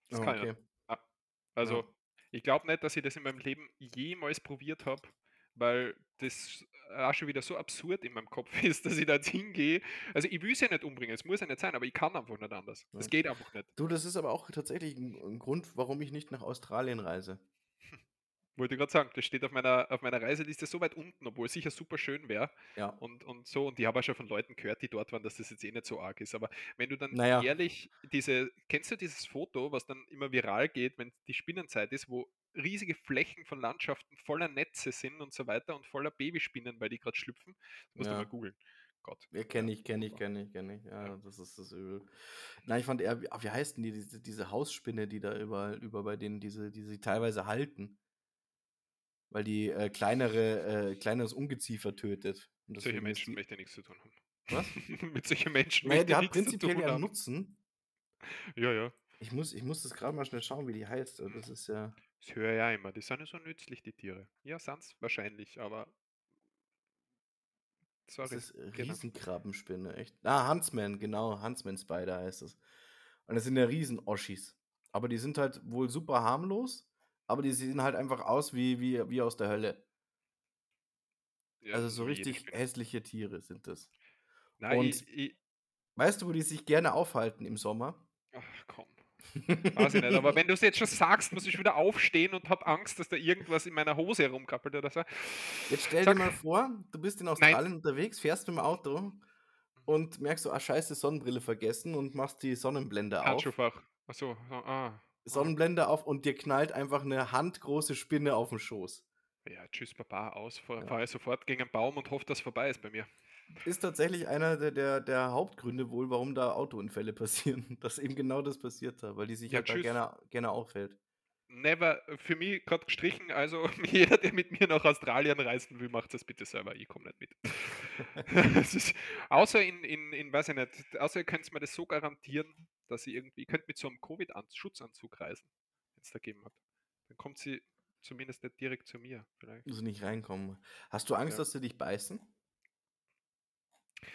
Das Ah, kann ich okay. nicht. Ja. Ja. Also, ich glaube nicht, dass ich das in meinem Leben jemals probiert habe, weil das auch schon wieder so absurd in meinem Kopf (laughs) ist, dass ich da hingehe. Also, ich will sie ja nicht umbringen, es muss ja nicht sein, aber ich kann einfach nicht anders. Ja. Das geht einfach nicht. Du, das ist aber auch tatsächlich 'n 'n Grund, warum ich nicht nach Australien reise. Wollte grad sagen, das steht auf meiner auf meiner Reiseliste so weit unten, obwohl es sicher superschön wäre Ja. und und so. Und ich habe auch schon von Leuten gehört, die dort waren, dass das jetzt eh nicht so arg ist. Aber wenn du dann Na ja. ehrlich diese kennst du dieses Foto, was dann immer viral geht, wenn die Spinnenzeit ist, wo riesige Flächen von Landschaften voller Netze sind und so weiter und voller Babyspinnen, weil die grad schlüpfen? Das musst du mal Ja. googeln. Gott, Ja, ja, kenne ich, kenne ich, kenne ich, kenne ich. Ja. Ja, das ist das Übel. Nein, ich fand eher wie wie heißt denn die, diese diese Hausspinne, die da überall über bei denen diese die sie teilweise halten weil die, äh, kleinere äh, kleineres Ungeziefer tötet und Mit solchen deswegen ist Menschen möchte ich nix zu tun haben. Was? (laughs) Mit solchen Menschen Na ja, möchte die ich hat nix zu prinzipiell tun ja haben. Nutzen. Ja, ja. Ich muss ich muss das grad mal schnell schauen, wie die heißt. Also, das ist ja Das höre ja immer. Die sind ja so nützlich, die Tiere. Ja, sind's wahrscheinlich, aber Das Sorry, ist genau. Riesenkrabbenspinne, echt. Ah, Huntsman, genau, Huntsman Spider heißt es. Und das sind ja Riesen-Oschis. Aber die sind halt wohl super harmlos, aber die sehen halt einfach aus wie wie wie aus der Hölle. Ja, Also, so richtig hässliche Tiere sind das. Na, Und ich ich weißt du, wo die sich gerne aufhalten im Sommer? Ach komm. (laughs) Weiß ich nicht, aber wenn du's jetzt schon sagst, muss ich wieder aufstehen und habe Angst, dass da irgendwas in meiner Hose herumkrabbelt oder so. Jetzt stell dir Sag mal vor, du bist in Nein. Australien unterwegs, fährst mit'm Auto und merkst so: „Ah, scheiße, Sonnenbrille vergessen“ und machst die Sonnenblende auf. Handschuhfach. Ach so, ah. Sonnenblende auf und dir knallt einfach 'ne handgroße Spinne auf'n Schoß. Ja, tschüss Baba, aus. Fahr Ja. fahre ich sofort gegen 'n Baum und hoffe, dass vorbei ist bei mir. Ist tatsächlich einer der der der Hauptgründe wohl, warum da Autounfälle (laughs) passieren, dass eben genau das passiert da, weil die sich Ja, halt da gerne gerne aufhält. Never für mich grad gestrichen, also (laughs) jeder, der mit mir nach Australien reisen will, macht das bitte selber. Ich komme nicht mit. (laughs) Es ist außer in in in weiß ich nicht, außer ihr könnt's mir das so garantieren, dass sie irgendwie, ihr könnt mit so einem Covid-Schutzanzug reisen, wenn es da gegeben hat. Dann kommt sie zumindest nicht direkt zu mir. Vielleicht. Muss nicht reinkommen. Hast du Angst, Ja. dass sie dich beißen?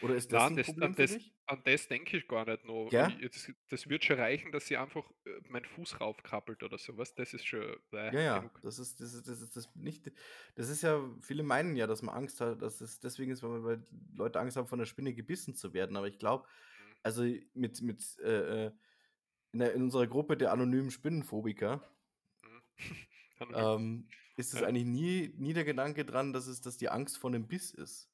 Oder ist das Nein, ein das, Problem an, das, an das denke ich gar nicht noch. Ich, das, das wird schon reichen, dass sie einfach äh, meinen Fuß raufkrabbelt oder sowas. Das ist schon äh, Ja, ja, genug. das ist, das ist, das ist das nicht. Das ist ja, viele meinen ja, dass man Angst hat, dass es deswegen ist, weil, weil Leute Angst haben, von der Spinne gebissen zu werden. Aber ich glaube. Also mit, mit äh, äh, in, der, in unserer Gruppe der anonymen Spinnenphobiker Mhm. (laughs) Ähm, ist es Ja. eigentlich nie, nie der Gedanke dran, dass es, dass die Angst vor einem Biss ist.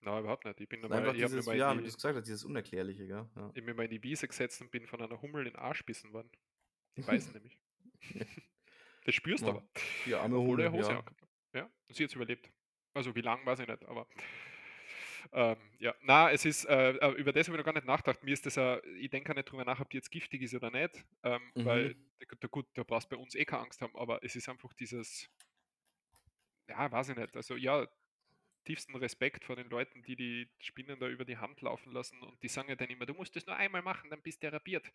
Nein, überhaupt nicht. Ich bin Es normal, einfach ich dieses, mal ja, in wie du es gesagt hast, dieses Unerklärliche, gell? Ja. ich mir mal in die Wiese gesetzt und bin von einer Hummel in den Arsch bissen worden. Die beißen (laughs) nämlich. Das spürst du Ja, aber. Die arme Hummel, Hose ja. Ja, sie hat überlebt. Also wie lang, weiß ich nicht, aber ähm, ja, na, es ist, äh, äh, über das habe ich noch gar nicht nachgedacht. Mir ist das, äh, ich denke auch nicht drüber nach, ob die jetzt giftig ist oder nicht, ähm, weil, Mhm. da- da, gut, da brauchst du bei uns eh keine Angst haben, aber es ist einfach dieses, ja, weiß ich nicht, also ja, tiefsten Respekt vor den Leuten, die die Spinnen da über die Hand laufen lassen und die sagen ja dann immer, du musst das nur einmal machen, dann bist du therapiert.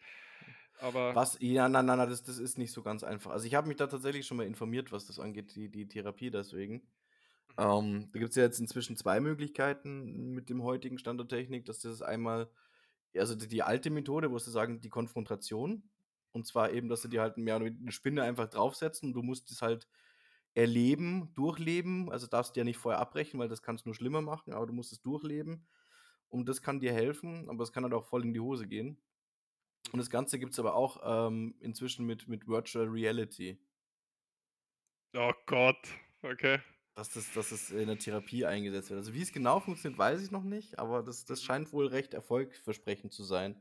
Aber Was? Ja, nein, nein, nein, das, das ist nicht so ganz einfach. Also ich habe mich da tatsächlich schon mal informiert, was das angeht, die, die Therapie deswegen. Mhm. Ähm, da gibt es ja jetzt inzwischen zwei Möglichkeiten mit dem heutigen Stand der Technik. Das ist einmal, also die, die alte Methode, wo sie sagen, die Konfrontation. Und zwar eben, dass sie dir halt mehr eine Spinne einfach draufsetzen und du musst es halt erleben, durchleben. Also darfst du ja nicht vorher abbrechen, weil das kann es nur schlimmer machen, aber du musst es durchleben. Und das kann dir helfen, aber es kann halt auch voll in die Hose gehen. Und das Ganze gibt es aber auch ähm, inzwischen mit, mit Virtual Reality. oh Gott, okay. Dass das, dass das in der Therapie eingesetzt wird. Also wie es genau funktioniert, weiß ich noch nicht, aber das, das scheint wohl recht erfolgversprechend zu sein.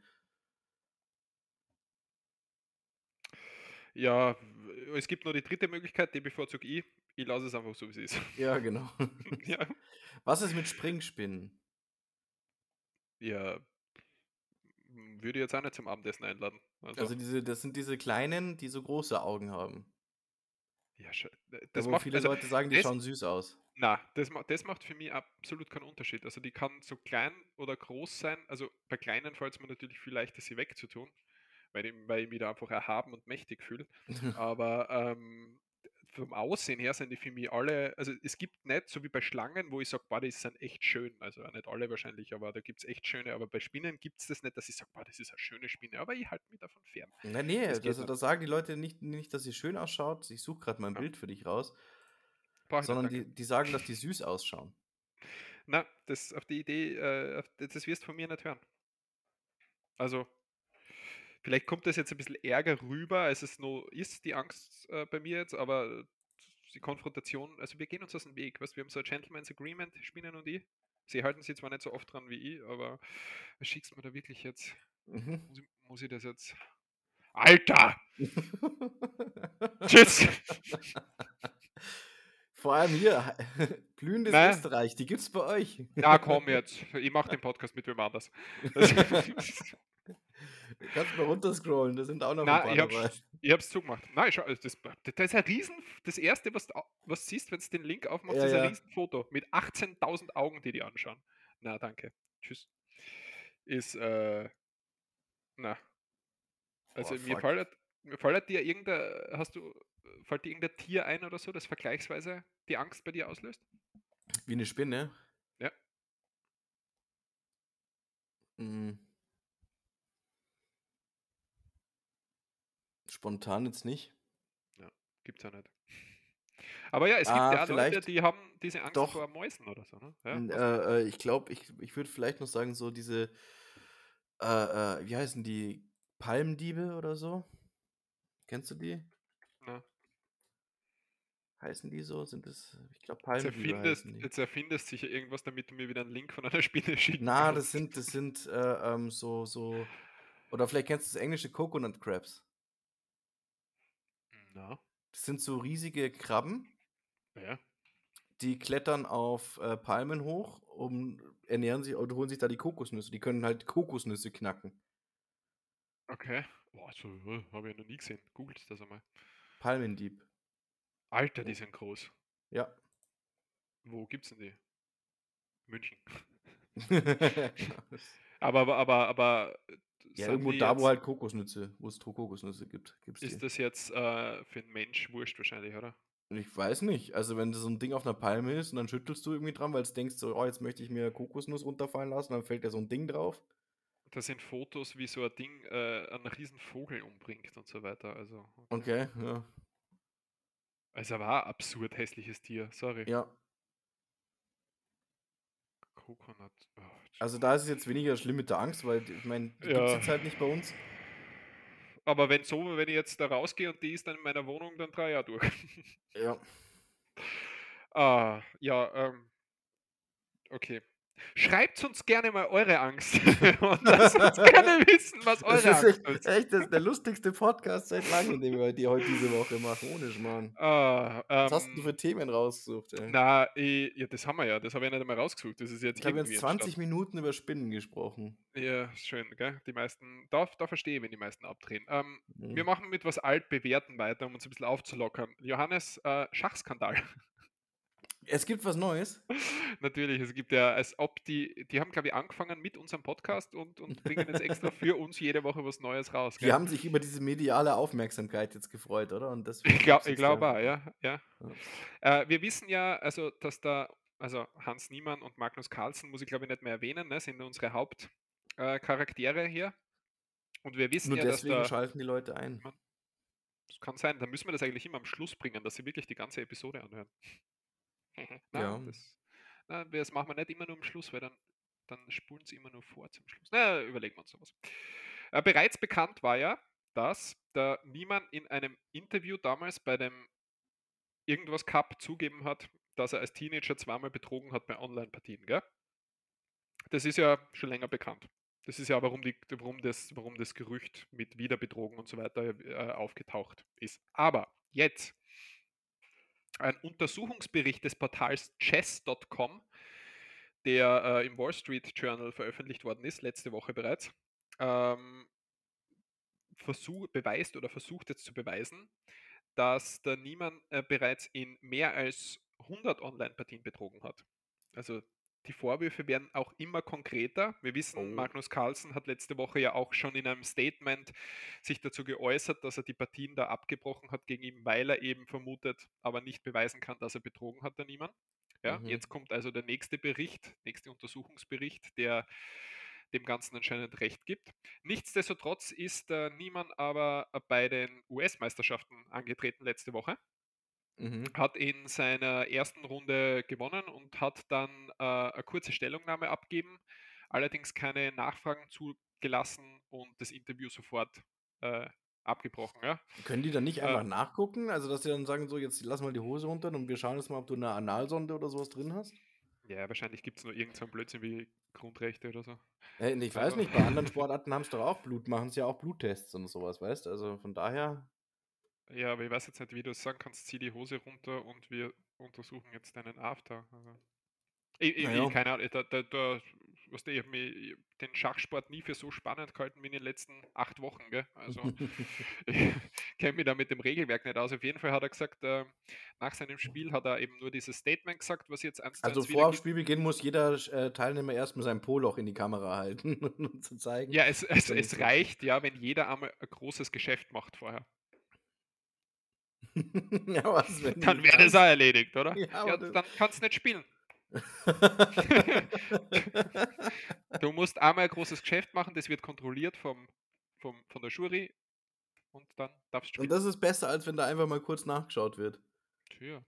Ja, es gibt nur die dritte Möglichkeit, die bevorzuge ich. Ich lasse es einfach so, wie es ist. (laughs) Ja, genau. (laughs) ja, Was ist mit Springspinnen? ja, würde ich jetzt auch nicht zum Abendessen einladen. Also, Also diese, das sind diese kleinen, die so große Augen haben. Ja, das wo macht, viele also, Leute sagen, die das, schauen süß aus. na, das, das macht für mich absolut keinen Unterschied. Also, die kann so klein oder groß sein. Also, bei kleinen fällt es mir natürlich viel leichter, sie wegzutun, weil ich, weil ich mich da einfach erhaben und mächtig fühle. (laughs) Aber ähm, vom Aussehen her sind die für mich alle, also es gibt nicht, so wie bei Schlangen, wo ich sage, boah, die sind echt schön. Also nicht alle wahrscheinlich, aber da gibt es echt schöne. Aber bei Spinnen gibt es das nicht, dass ich sage, boah, das ist eine schöne Spinne. Aber ich halte mich davon fern. Na, nee, Das also, da sagen die Leute nicht, nicht, dass sie schön ausschaut. Ich suche gerade mal ein Ja, Bild für dich raus. nicht, Sondern die, die sagen, dass die süß ausschauen. Na, das auf die Idee, äh, das wirst du von mir nicht hören. Also, vielleicht kommt das jetzt ein bisschen Ärger rüber, als es noch ist, die Angst äh, bei mir jetzt, aber die Konfrontation, also wir gehen uns aus dem Weg. Weißt, wir haben so ein Gentleman's Agreement, Spinnen und ich. Sie halten sich zwar nicht so oft dran wie ich, aber was schickst du mir da wirklich jetzt? Mhm. Muss ich, muss ich das jetzt. Alter! Tschüss! Vor allem hier, blühendes Nein, Österreich, die gibt's bei euch. ja, komm jetzt. Ich mache den (laughs) Podcast mit wem anders. (laughs) Kannst mal runterscrollen, da sind auch noch ein Na, paar ich hab's, dabei. ich hab's zugemacht. Nein, schau, also das, das ist ein Riesen. Das erste, was du was siehst, wenn du den Link aufmachst, Ja, ist ein ja. Riesenfoto mit 18.000 Augen, die die anschauen. Na, danke. Tschüss. Ist, äh, na, also Oh, mir fällt, mir fällt dir irgendein, hast du, fällt dir irgendein Tier ein oder so, das vergleichsweise die Angst bei dir auslöst? Wie eine Spinne. Ja. Mm. Spontan jetzt nicht. Ja, gibt's ja nicht. Aber ja, es gibt Ah, ja Leute, die haben diese Angst doch. vor Mäusen oder so, ne? Ja? Äh, äh, ich glaube, ich, ich würde vielleicht noch sagen, so diese, äh, äh, wie heißen die? Palmdiebe oder so? Kennst du die? Na, Heißen die so? Sind es, ich glaube, jetzt Palmdiebe erfindest, heißen die. jetzt erfindest sicher irgendwas, damit du mir wieder einen Link von einer (laughs) Spinne schicken Na, das sind, das sind äh, ähm, so, so, oder vielleicht kennst du das englische Coconut Crabs. Na, Das sind so riesige Krabben, ja. die klettern auf äh, Palmen hoch, um ernähren sich und holen sich da die Kokosnüsse. Die können halt Kokosnüsse knacken. Okay. Boah, so äh, habe ich noch nie gesehen. Googelt das einmal. Palmendieb. Alter, die sind groß. Ja. Wo gibt's denn die? München. (laughs) (laughs) Aber, aber, aber, aber Ja, irgendwo da, wo halt Kokosnüsse, wo es Kokosnüsse gibt, gibt's ist die. das jetzt äh, für einen Mensch wurscht wahrscheinlich, oder? Ich weiß nicht. Also, wenn so ein Ding auf einer Palme ist und dann schüttelst du irgendwie dran, weil du denkst so, oh, jetzt möchte ich mir Kokosnuss runterfallen lassen, dann fällt da so ein Ding drauf. Da sind Fotos, wie so ein Ding äh, einen riesen Vogel umbringt und so weiter. Also, Okay, ja. also war ein absurd hässliches Tier, sorry. Ja. Coconut. Oh, Also da ist es jetzt weniger schlimm mit der Angst, weil ich meine, die gibt Ja. es jetzt halt nicht bei uns. Aber wenn so, wenn ich jetzt da rausgehe und die ist dann in meiner Wohnung, dann drei Jahre durch. Ja. (laughs) ah, ja, ähm, okay. Schreibt uns gerne mal eure Angst (laughs) und lasst uns gerne wissen, was Das eure ist Angst echt, ist. echt das ist der lustigste Podcast seit langem, den wir die heute diese Woche machen. Ohne Schmarrn. (laughs) Ah, Was hast du ähm, für Themen rausgesucht, ey? na, ich, ja, das haben wir ja, das habe ich nicht einmal rausgesucht. Das ist jetzt Ich habe jetzt 20 entstanden. Minuten über Spinnen gesprochen. Ja, schön, gell? Die meisten, da, da verstehe ich, wenn die meisten abdrehen. Ähm, wir Mhm. machen mit was Altbewährten weiter, um uns ein bisschen aufzulockern. Johannes, äh, Schachskandal. Es gibt was Neues. (laughs) Natürlich, es gibt ja, als ob die, die haben, glaube ich, angefangen mit unserem Podcast und, und bringen jetzt extra für uns jede Woche was Neues raus. Die Gell? haben sich über diese mediale Aufmerksamkeit jetzt gefreut, oder? Und deswegen (laughs) Ich glaube glaub auch, ja. ja. Äh, wir wissen ja, also, dass da, also Hans Niemann und Magnus Carlsen, muss ich glaube ich nicht mehr erwähnen, ne, sind unsere Hauptcharaktere äh, hier. Und wir wissen Nur ja, dass deswegen da, schalten die Leute ein. das kann sein, da müssen wir das eigentlich immer am Schluss bringen, dass sie wirklich die ganze Episode anhören. (laughs) na, Ja. das, na, das machen wir nicht immer nur am Schluss, weil dann, dann spulen sie immer nur vor zum Schluss. Na, überlegen wir uns sowas. Äh, bereits bekannt war ja, dass der Niemann in einem Interview damals bei dem Irgendwas Cup zugeben hat, dass er als Teenager zweimal betrogen hat bei Online-Partien, gell? Das ist ja schon länger bekannt. Das ist ja, warum, die, warum, das, warum das Gerücht mit Wiederbetrogen und so weiter äh, aufgetaucht ist. Aber jetzt ein Untersuchungsbericht des Portals chess.com, der äh, im Wall Street Journal veröffentlicht worden ist, letzte Woche bereits, ähm, versuch, beweist oder versucht jetzt zu beweisen, dass der Niemann äh, bereits in mehr als 100 Online-Partien betrogen hat. Also die Vorwürfe werden auch immer konkreter. Wir wissen, Oh. Magnus Carlsen hat letzte Woche ja auch schon in einem Statement sich dazu geäußert, dass er die Partien da abgebrochen hat gegen ihn, weil er eben vermutet, aber nicht beweisen kann, dass er betrogen hat, der Niemann. Ja, Mhm. Jetzt kommt also der nächste Bericht, nächste Untersuchungsbericht, der dem Ganzen anscheinend recht gibt. Nichtsdestotrotz ist äh, Niemann aber bei den US-Meisterschaften angetreten letzte Woche Mhm. hat in seiner ersten Runde gewonnen und hat dann äh, eine kurze Stellungnahme abgeben, allerdings keine Nachfragen zugelassen und das Interview sofort äh, abgebrochen. Ja? Können die dann nicht Äh, einfach nachgucken? Also, dass sie dann sagen, so, jetzt lass mal die Hose runter und wir schauen jetzt mal, ob du eine Analsonde oder sowas drin hast? ja, wahrscheinlich gibt es nur irgendeinen so Blödsinn wie Grundrechte oder so. Äh, ich weiß Also- nicht, bei anderen Sportarten haben es doch auch Blut, machen sie ja auch Bluttests und sowas, weißt du? Also von daher. Ja, aber ich weiß jetzt nicht, wie du es sagen kannst, zieh die Hose runter und wir untersuchen jetzt deinen After. Also, ich, ich, Naja. ich, keine Ahnung, da, da, da, was ich habe den Schachsport nie für so spannend gehalten wie in den letzten acht Wochen. Gell? Also (laughs) (laughs) ich kenne mich da mit dem Regelwerk nicht aus. Auf jeden Fall hat er gesagt, äh, nach seinem Spiel hat er eben nur dieses Statement gesagt, was jetzt eins Also vor wiedergibt. Spielbeginn muss jeder äh, Teilnehmer erstmal sein Poloch in die Kamera halten, (laughs) um zu zeigen. Ja, es, es, es reicht ja, wenn jeder einmal ein großes Geschäft macht vorher. (laughs) ja, was, Dann wäre das auch erledigt, oder? Ja, Ja, dann kannst du nicht spielen. (laughs) Du musst einmal ein großes Geschäft machen, das wird kontrolliert vom, vom, von der Jury und dann darfst du Und spielen. das ist besser, als wenn da einfach mal kurz nachgeschaut wird. Tja,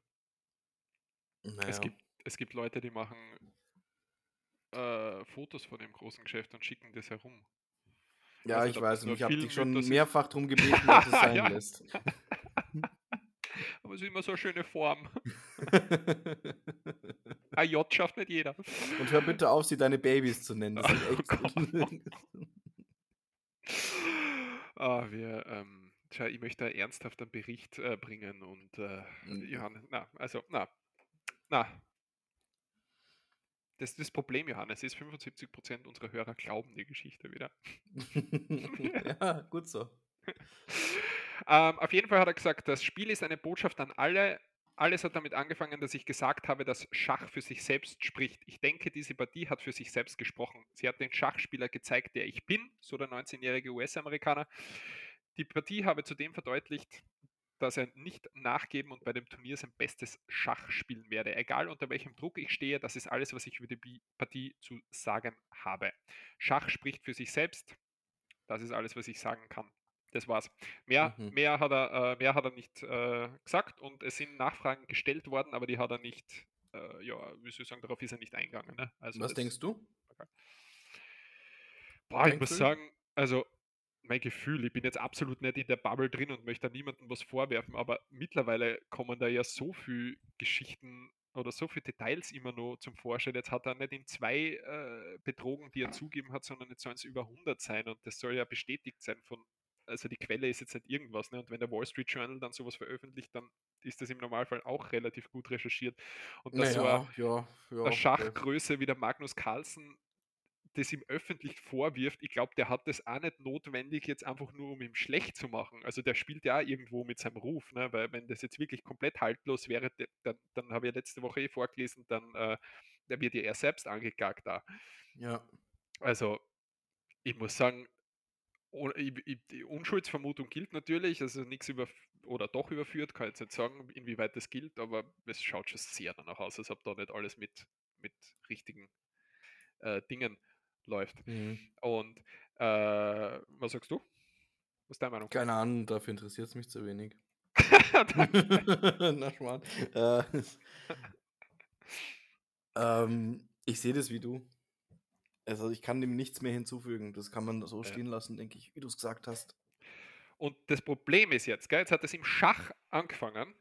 Naja. es, gibt, es gibt Leute, die machen äh, Fotos von dem großen Geschäft und schicken das herum. ja, weiß ich weiß nicht. Ich habe dich schon mehrfach darum gebeten, dass es (laughs) sein Ja. lässt. Aber es ist immer so eine schöne Form. (laughs) Ein J schafft nicht jeder. Und hör bitte auf, sie deine Babys zu nennen. Das (laughs) Oh echt. (laughs) Ah, wir, ähm, tja, ich möchte einen ernsthaften Bericht äh, bringen und äh, Mhm. Johannes, na, also, na, na. Das, das Problem, Johannes, ist, 75% unserer Hörer glauben die Geschichte wieder. ja, gut so. Ähm, auf jeden Fall hat er gesagt, das Spiel ist eine Botschaft an alle alles hat damit angefangen, dass ich gesagt habe, dass Schach für sich selbst spricht. Ich denke, diese Partie hat für sich selbst gesprochen. Sie hat den Schachspieler gezeigt, der ich bin, so der 19-jährige US-Amerikaner. Die Partie habe zudem verdeutlicht, dass er nicht nachgeben und bei dem Turnier sein bestes Schach spielen werde. Egal unter welchem Druck ich stehe, das ist alles, was ich über die Partie zu sagen habe. Schach spricht für sich selbst. Das ist alles, was ich sagen kann. Das war's. Mehr, Mhm. mehr, hat, er, äh, mehr hat er nicht äh, gesagt und es sind Nachfragen gestellt worden, aber die hat er nicht, äh, ja, wie soll ich sagen, darauf ist er nicht eingegangen. Ne? Also Was das, denkst du? Boah, ich muss sagen, also mein Gefühl, ich bin jetzt absolut nicht in der Bubble drin und möchte da niemandem was vorwerfen, aber mittlerweile kommen da ja so viele Geschichten oder so viele Details immer noch zum Vorschein. Jetzt hat er nicht in zwei äh, betrogen, die er zugeben hat, sondern jetzt sollen es über 100 sein und das soll ja bestätigt sein von, also die Quelle ist jetzt nicht irgendwas. Ne? Und wenn der Wall Street Journal dann sowas veröffentlicht, dann ist das im Normalfall auch relativ gut recherchiert. Und dass so eine, Naja, ja, ja. eine. Schachgröße wie der Magnus Carlsen das ihm öffentlich vorwirft, ich glaube, der hat das auch nicht notwendig, jetzt einfach nur um ihm schlecht zu machen. Also der spielt ja auch irgendwo mit seinem Ruf, ne? weil wenn das jetzt wirklich komplett haltlos wäre, dann, dann habe ich ja letzte Woche eh vorgelesen, dann äh, wird ja er selbst angeklagt da. Ja. Also ich muss sagen, die Unschuldsvermutung gilt natürlich, also nichts über oder doch überführt, kann ich jetzt nicht sagen, inwieweit das gilt, aber es schaut schon sehr danach aus, als ob da nicht alles mit, mit richtigen äh, Dingen läuft. Mhm. Und äh, was sagst du? Was ist deine Meinung? Keine Ahnung, dafür interessiert es mich zu wenig. (laughs) Na, Schmarrn. Äh, (laughs) ähm, ich sehe das wie du. Also ich kann dem nichts mehr hinzufügen. Das kann man so stehen lassen, denke ich, wie du es gesagt hast. Und das Problem ist jetzt, gell, jetzt hat es im Schach angefangen.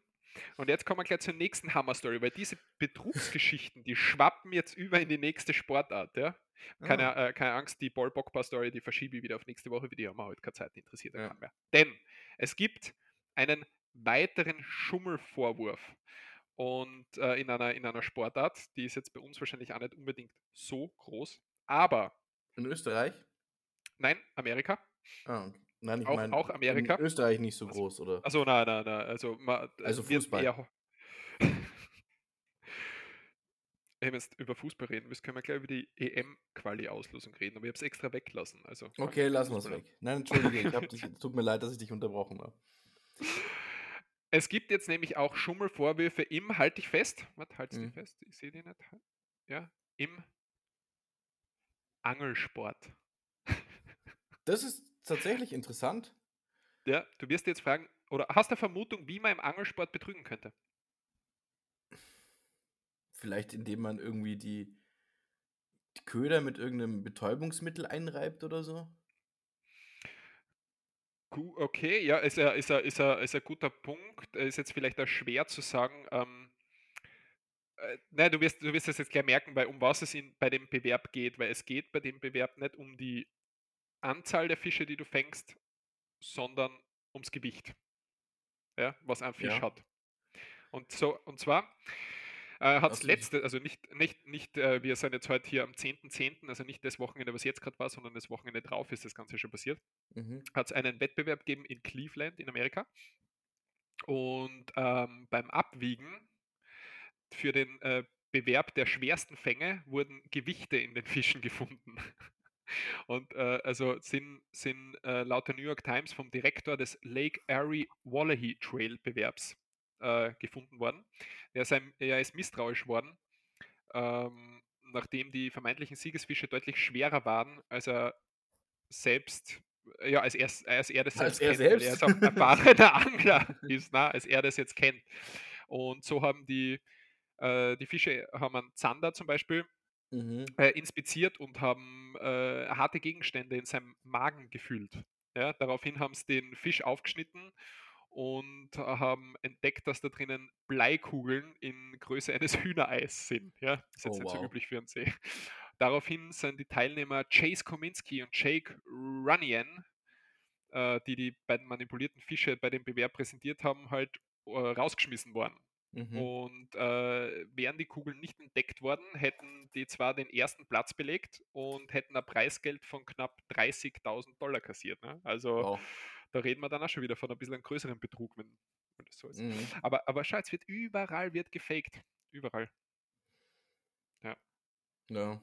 Und jetzt kommen wir gleich zur nächsten Hammer-Story, weil diese Betrugsgeschichten, die schwappen jetzt über in die nächste Sportart. Ja? Keine, Ah, äh, keine Angst, die Ball Bogba Story, die verschiebe ich wieder auf nächste Woche, wie die haben wir heute keine Zeit, interessiert ja mehr. Denn es gibt einen weiteren Schummelvorwurf. Und äh, in, einer, in einer Sportart, die ist jetzt bei uns wahrscheinlich auch nicht unbedingt so groß, aber in Österreich? nein, Amerika. Ah, okay. Nein, ich Auch- meine auch Amerika? in Österreich nicht so Also- groß, oder? Also nein, nein, nein. Also, ma, Also wird Fußball. Eher, (laughs) wenn wir jetzt über Fußball reden müssen, können wir gleich über die EM-Quali-Auslosung reden, aber ich habe es extra weglassen. Also, Okay, lassen wir es weg. Nein, entschuldige, ich (laughs) dich, es tut mir leid, dass ich dich unterbrochen habe. Es gibt jetzt nämlich auch Schummelvorwürfe im, halte ich fest, warte, halt Mhm. dich fest, ich sehe die nicht, ja, im Angelsport. Das ist tatsächlich interessant. Ja, du wirst jetzt fragen, oder hast du eine Vermutung, wie man im Angelsport betrügen könnte? Vielleicht indem man irgendwie die, die Köder mit irgendeinem Betäubungsmittel einreibt oder so. Okay, ja, ist ein, ist ein, ist ein, ist ein guter Punkt. Ist jetzt vielleicht auch schwer zu sagen. Ähm, nein, du wirst, du wirst es jetzt gleich merken, weil um was es in, bei dem Bewerb geht, weil es geht bei dem Bewerb nicht um die Anzahl der Fische, die du fängst, sondern ums Gewicht, ja, was ein Fisch Ja. hat. Und so, und zwar äh, hat es du- letzte, also nicht, nicht, nicht, äh, wir sind jetzt heute hier am 10.10., also nicht das Wochenende, was jetzt gerade war, sondern das Wochenende drauf ist das Ganze schon passiert Mhm. hat es einen Wettbewerb gegeben in Cleveland in Amerika. Und ähm, beim Abwiegen für den äh, Bewerb der schwersten Fänge wurden Gewichte in den Fischen gefunden. (laughs) Und äh, also sind, sind äh, laut der New York Times vom Direktor des Lake Erie Wallahy Trail Bewerbs äh, gefunden worden. Er, sei, er ist misstrauisch worden, ähm, nachdem die vermeintlichen Siegesfische deutlich schwerer waren, als er selbst, ja, als er, als er das Als selbst er kennt, weil selbst? er ist auch erfahrener (laughs) Angler ist, na, als er das jetzt kennt. Und so haben die, äh, die Fische haben einen Zander zum Beispiel Mhm. äh, inspiziert und haben äh, harte Gegenstände in seinem Magen gefühlt. Ja, daraufhin haben sie den Fisch aufgeschnitten und haben entdeckt, dass da drinnen Bleikugeln in Größe eines (laughs) Hühnereis sind. Ja, ist jetzt Oh, nicht so wow. üblich für einen See. Daraufhin sind die Teilnehmer Chase Kominski und Jake Runyan, äh, die die beiden manipulierten Fische bei dem Bewerb präsentiert haben, halt äh, rausgeschmissen worden. Mhm. Und äh, wären die Kugeln nicht entdeckt worden, hätten die zwar den ersten Platz belegt und hätten ein Preisgeld von knapp 30.000 Dollar kassiert. Ne? Also Wow. da reden wir dann auch schon wieder von ein bisschen größeren Betrug, wenn, weil das so ist. Mhm. Aber, aber schau, es wird überall wird gefaked. Überall. Ja. Ja,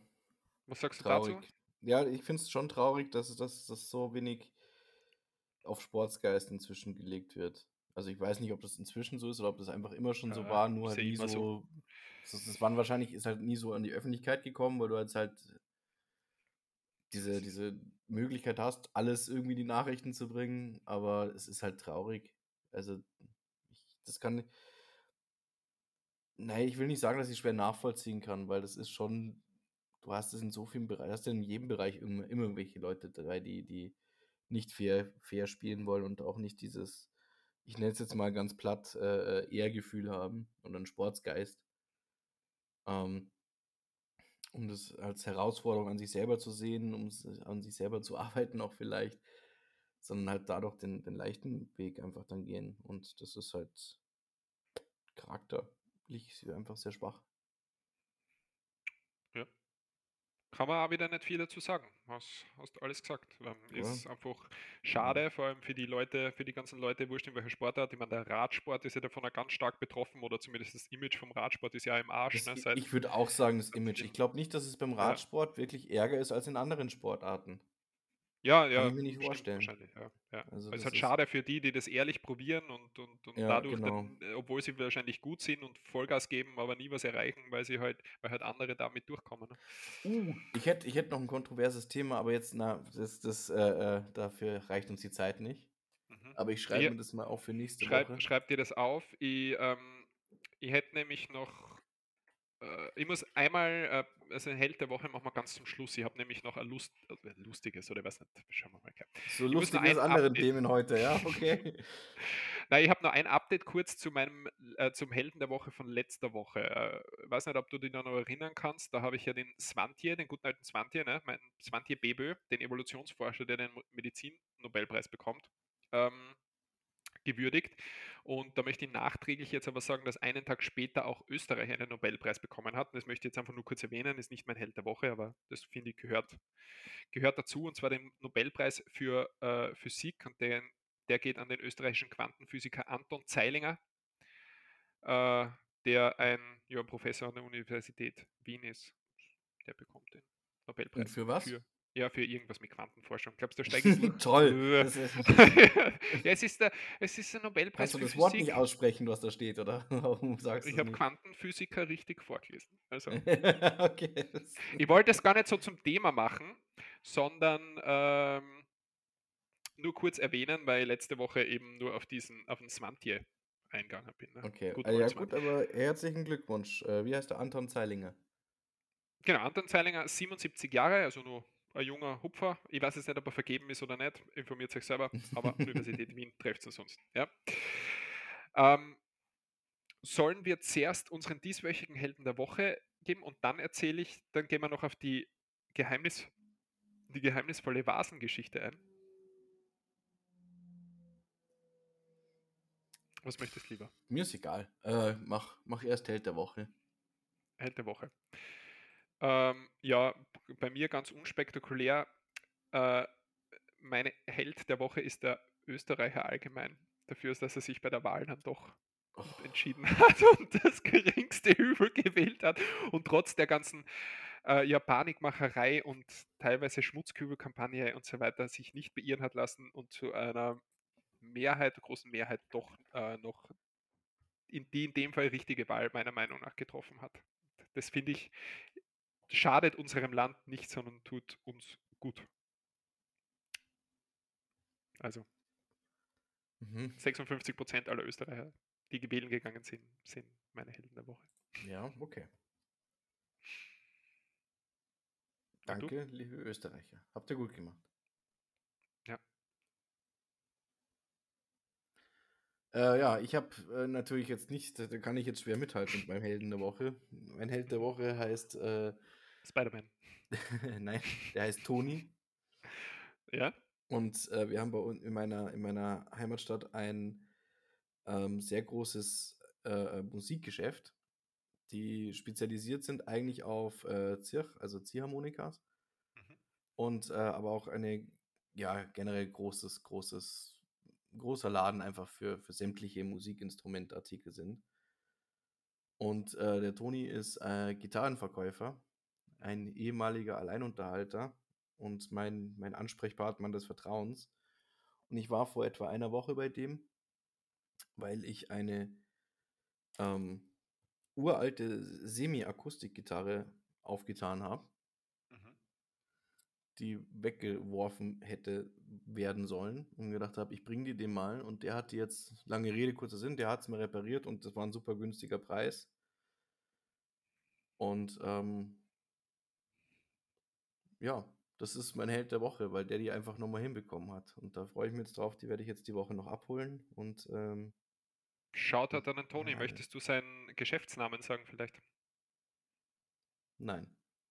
Was sagst du dazu? traurig. Ja, ich finde es schon traurig, dass das so wenig auf Sportsgeist inzwischen gelegt wird. Also ich weiß nicht, ob das inzwischen so ist oder ob das einfach immer schon so Ja, war, nur halt nie so. so. Das, waren wahrscheinlich, ist halt nie so an die Öffentlichkeit gekommen, weil du jetzt halt diese, diese Möglichkeit hast, alles irgendwie die Nachrichten zu bringen, aber es ist halt traurig. Also, ich, das kann. Nein, ich will nicht sagen, dass ich schwer nachvollziehen kann, weil das ist schon. Du hast es in so vielen Bereichen, hast du in jedem Bereich immer, immer irgendwelche Leute dabei, die, die nicht fair, fair spielen wollen und auch nicht dieses, ich nenne es jetzt mal ganz platt, äh, Ehrgefühl haben und einen Sportsgeist. Ähm, um das als Herausforderung an sich selber zu sehen, um es an sich selber zu (laughs) arbeiten auch vielleicht, sondern halt dadurch den, den leichten Weg einfach dann gehen. Und das ist halt charakterlich einfach sehr schwach. Ja. Kann man auch wieder nicht viel dazu sagen. Hast, hast alles gesagt. Ähm, Ja. Ist einfach schade, vor allem für die Leute, für die ganzen Leute, wurscht in welcher Sportart. Ich meine, der Radsport ist ja davon auch ganz stark betroffen oder zumindest das Image vom Radsport ist ja im Arsch. Das, Ne, ich würde auch sagen, das Image. Ich glaube nicht, dass es beim Ja. Radsport wirklich ärger ist als in anderen Sportarten. Ja, Kann ja, ich mir nicht vorstellen. wahrscheinlich. Ja, ja. Also Es das ist halt schade für die, die das ehrlich probieren und, und, und Ja, dadurch genau. dann, äh, obwohl sie wahrscheinlich gut sind und Vollgas geben, aber nie was erreichen, weil sie halt, weil halt andere damit durchkommen. Ne? Uh, ich hätte ich hätt noch ein kontroverses Thema, aber jetzt, na, das, das, äh, äh, dafür reicht uns die Zeit nicht. Mhm. Aber ich schreibe mir das mal auf für nächste Schreib, Woche. schreib dir das auf. Ich, ähm, ich hätte nämlich noch. Äh, ich muss einmal, äh, also ein Held der Woche machen wir ganz zum Schluss. Ich habe nämlich noch ein Lust, also ein lustiges oder was nicht. Schauen wir mal. Okay. So ich lustig ein andere Update- Themen heute, ja, (laughs) okay. Nein, ich habe noch ein Update kurz zu meinem, äh, zum Helden der Woche von letzter Woche. Äh, weiß nicht, ob du dich noch erinnern kannst. Da habe ich ja den Svantje, den guten alten Svantje, ne? mein Svantje Bebö, den Evolutionsforscher, der den Medizin-Nobelpreis bekommt, ähm, gewürdigt. Und da möchte ich nachträglich jetzt aber sagen, dass einen Tag später auch Österreich einen Nobelpreis bekommen hat. Und das möchte ich jetzt einfach nur kurz erwähnen, ist nicht mein Held der Woche, aber das finde ich gehört, gehört dazu. Und zwar den Nobelpreis für äh, Physik und den, der geht an den österreichischen Quantenphysiker Anton Zeilinger, äh, der ein ja, Professor an der Universität Wien ist. Der bekommt den Nobelpreis. Und für was? Für, ja, für irgendwas mit Quantenforschung. Glaubst du, (laughs) da so? Toll. Äh. (laughs) Ja, es ist der, es ist der Nobelpreis kannst du das Wort Physik. nicht aussprechen, was da steht, oder? (laughs) Warum sagst Ich habe? Quantenphysiker richtig vorgelesen. Also, okay. Ich wollte es gar nicht so zum Thema machen, sondern ähm, nur kurz erwähnen, weil ich letzte Woche eben nur auf diesen, auf den Svantje eingegangen bin. Ne? okay. Gut, Ah, ja, gut, aber herzlichen Glückwunsch. Äh, Wie heißt der Anton Zeilinger? Genau, Anton Zeilinger, 77 Jahre, also nur ein junger Hupfer. Ich weiß jetzt nicht, ob er vergeben ist oder nicht. Informiert euch selber. Aber (laughs) Universität Wien trefft es sonst. Ja. Ähm, sollen wir zuerst unseren dieswöchigen Helden der Woche geben und dann erzähle ich, dann gehen wir noch auf die, Geheimnis, die geheimnisvolle Vasengeschichte ein. Was möchtest du lieber? Mir ist egal. Äh, mach, mach erst Held der Woche. Held der Woche. Ähm, ja, bei mir ganz unspektakulär. Äh, meine Held der Woche ist der Österreicher allgemein. Dafür ist, dass er sich bei der Wahl dann doch Oh, entschieden (laughs) hat und das geringste Übel gewählt hat und trotz der ganzen äh, ja, Panikmacherei und teilweise Schmutzkübelkampagne und so weiter sich nicht beirren hat lassen und zu einer Mehrheit, großen Mehrheit doch äh, noch in die in dem Fall richtige Wahl meiner Meinung nach getroffen hat. Das finde ich schadet unserem Land nicht, sondern tut uns gut. Also mhm. 56% aller Österreicher, die gewählen gegangen sind, sind meine Helden der Woche. Ja, okay. Und du? Danke, liebe Österreicher. Habt ihr gut gemacht. Ja. Äh, ja, ich habe äh, natürlich jetzt nicht, da kann ich jetzt schwer mithalten mit meinem Helden der Woche. Mein Held der Woche heißt, äh, Spider-Man. (laughs) nein, der heißt Toni. Ja? Und äh, wir haben bei uns in meiner, in meiner Heimatstadt ein ähm, sehr großes äh, Musikgeschäft, die spezialisiert sind eigentlich auf äh, Zirch, also Ziehharmonikas. Mhm. Und äh, aber auch eine, ja, generell großes, großes großer Laden einfach für für sämtliche Musikinstrumentartikel sind. Und, äh, der Toni ist, äh, Gitarrenverkäufer, ein ehemaliger Alleinunterhalter und mein mein Ansprechpartner des Vertrauens. Und ich war vor etwa einer Woche bei dem, weil ich eine, ähm, uralte Semi-Akustikgitarre aufgetan habe Mhm. die weggeworfen hätte werden sollen und gedacht habe, ich bringe die dem mal und der hat die jetzt, lange Rede, kurzer Sinn, der hat es mir repariert und das war ein super günstiger Preis. Und ähm, ja, das ist mein Held der Woche, weil der die einfach nochmal hinbekommen hat. Und da freue ich mich jetzt drauf, die werde ich jetzt die Woche noch abholen und ähm, Shoutout an Toni. Ja. Möchtest du seinen Geschäftsnamen sagen vielleicht? nein,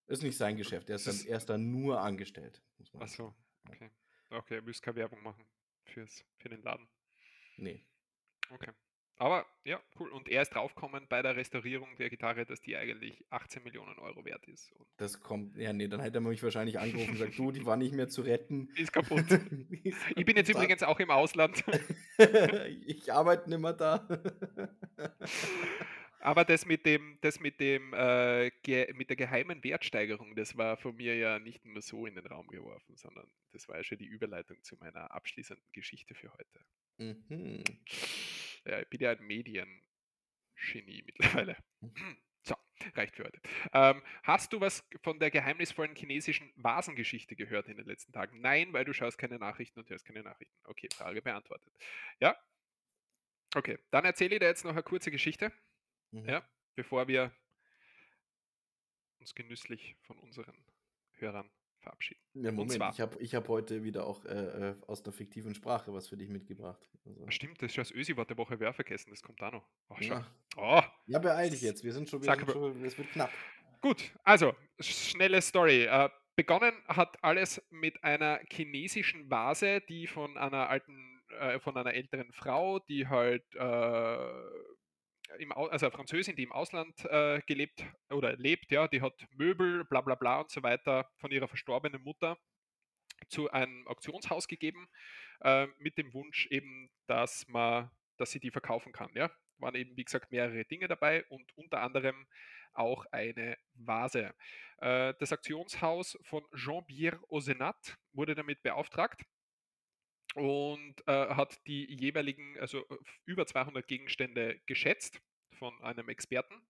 ist nicht sein Geschäft, er ist, dann, er ist dann nur angestellt. Muss man Ach so, sagen. okay. Okay, ihr müsst keine Werbung machen fürs, für den Laden. Nee, Okay. Aber ja, cool. Und er ist draufgekommen bei der Restaurierung der Gitarre, dass die eigentlich 18 Millionen Euro wert ist. Und das kommt, ja nee, dann hätte er mich wahrscheinlich angerufen und gesagt, du, die war nicht mehr zu retten. (laughs) ist kaputt. (laughs) Ist Ich bin jetzt kaputt. übrigens auch im Ausland. (laughs) ich arbeite nicht mehr da. Aber das mit dem, das mit dem, äh, mit der geheimen Wertsteigerung, das war von mir ja nicht nur so in den Raum geworfen, sondern das war ja schon die Überleitung zu meiner abschließenden Geschichte für heute. mhm. Ja, ich bin ja ein Mediengenie mittlerweile. So, reicht für heute. Ähm, hast du was von der geheimnisvollen chinesischen Vasengeschichte gehört in den letzten Tagen? Nein, weil du schaust keine Nachrichten und hörst keine Nachrichten. Okay, Frage beantwortet. Ja? Okay, dann erzähle ich dir jetzt noch eine kurze Geschichte, Mhm. ja, bevor wir uns genüsslich von unseren Hörern verabschieden. Ja, Moment, zwar- ich habe ich hab heute wieder auch äh, äh, aus der fiktiven Sprache was für dich mitgebracht. Also, Ah, Stimmt, das ist das Ösi-Wort der Woche, wer vergessen, das kommt da noch. Oh, ja. Oh, ja, beeil dich jetzt, wir sind schon, wir Sag sind schon es wird knapp. Gut, also schnelle Story. Äh, begonnen hat alles mit einer chinesischen Vase, die von einer alten, äh, von einer älteren Frau, die halt, äh, im also Französin, die im Ausland äh, gelebt oder lebt, ja, die hat Möbel, bla bla bla und so weiter von ihrer verstorbenen Mutter zu einem Auktionshaus gegeben, äh, mit dem Wunsch eben, dass man, dass sie die verkaufen kann. Ja, waren eben wie gesagt mehrere Dinge dabei und unter anderem auch eine Vase. Äh, das Auktionshaus von Jean-Pierre Osenat wurde damit beauftragt und äh, hat die jeweiligen, also äh, über 200 Gegenstände geschätzt von einem Experten.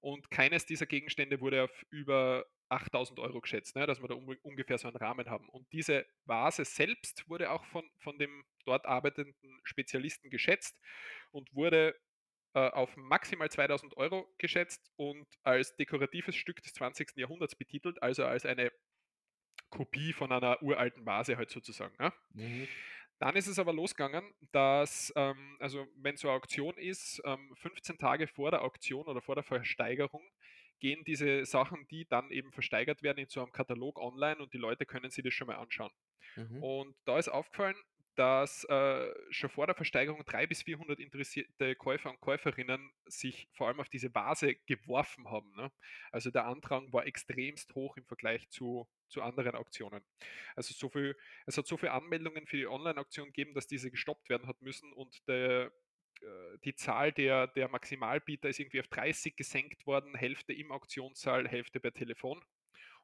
Und keines dieser Gegenstände wurde auf über 8000 Euro geschätzt, ne, dass wir da un ungefähr so einen Rahmen haben. Und diese Vase selbst wurde auch von, von dem dort arbeitenden Spezialisten geschätzt und wurde äh, auf maximal 2000 Euro geschätzt und als dekoratives Stück des 20. Jahrhunderts betitelt, also als eine Kopie von einer uralten Vase halt sozusagen. Ne? Mhm. Dann ist es aber losgegangen, dass, ähm, also wenn so eine Auktion ist, ähm, 15 Tage vor der Auktion oder vor der Versteigerung gehen diese Sachen, die dann eben versteigert werden, in so einem Katalog online und die Leute können sich das schon mal anschauen. Mhm. Und da ist aufgefallen, dass äh, schon vor der Versteigerung 300 bis 400 interessierte Käufer und Käuferinnen sich vor allem auf diese Vase geworfen haben. Ne? Also der Andrang war extremst hoch im Vergleich zu, zu anderen Auktionen. Also so viel, es hat so viele Anmeldungen für die Online-Auktion gegeben, dass diese gestoppt werden hat müssen und der, äh, die Zahl der, der Maximalbieter ist irgendwie auf 30 gesenkt worden, Hälfte im Auktionssaal, Hälfte per Telefon.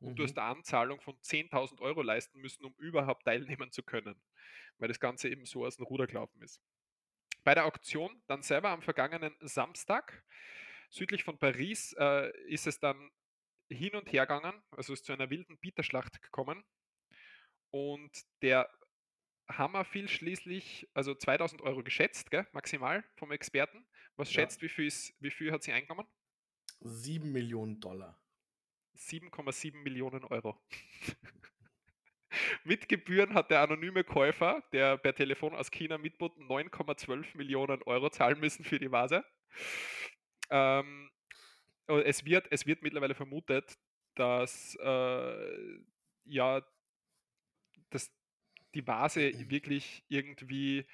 Und du Mhm. hast eine Anzahlung von 10.000 Euro leisten müssen, um überhaupt teilnehmen zu können, weil das Ganze eben so aus dem Ruder gelaufen ist. Bei der Auktion dann selber am vergangenen Samstag, südlich von Paris, äh, ist es dann hin und her gegangen, also ist zu einer wilden Bieterschlacht gekommen. Und der Hammer fiel schließlich, also 2000 Euro geschätzt, gell, maximal vom Experten. Was Ja. schätzt, wie viel, ist, wie viel hat sie eingenommen? 7 Millionen Dollar. 7,7 Millionen Euro. (laughs) Mit Gebühren hat der anonyme Käufer, der per Telefon aus China mitbot, 9,12 Millionen Euro zahlen müssen für die Vase. Ähm, und es, wird, es wird mittlerweile vermutet, dass äh, ja, dass die Vase wirklich irgendwie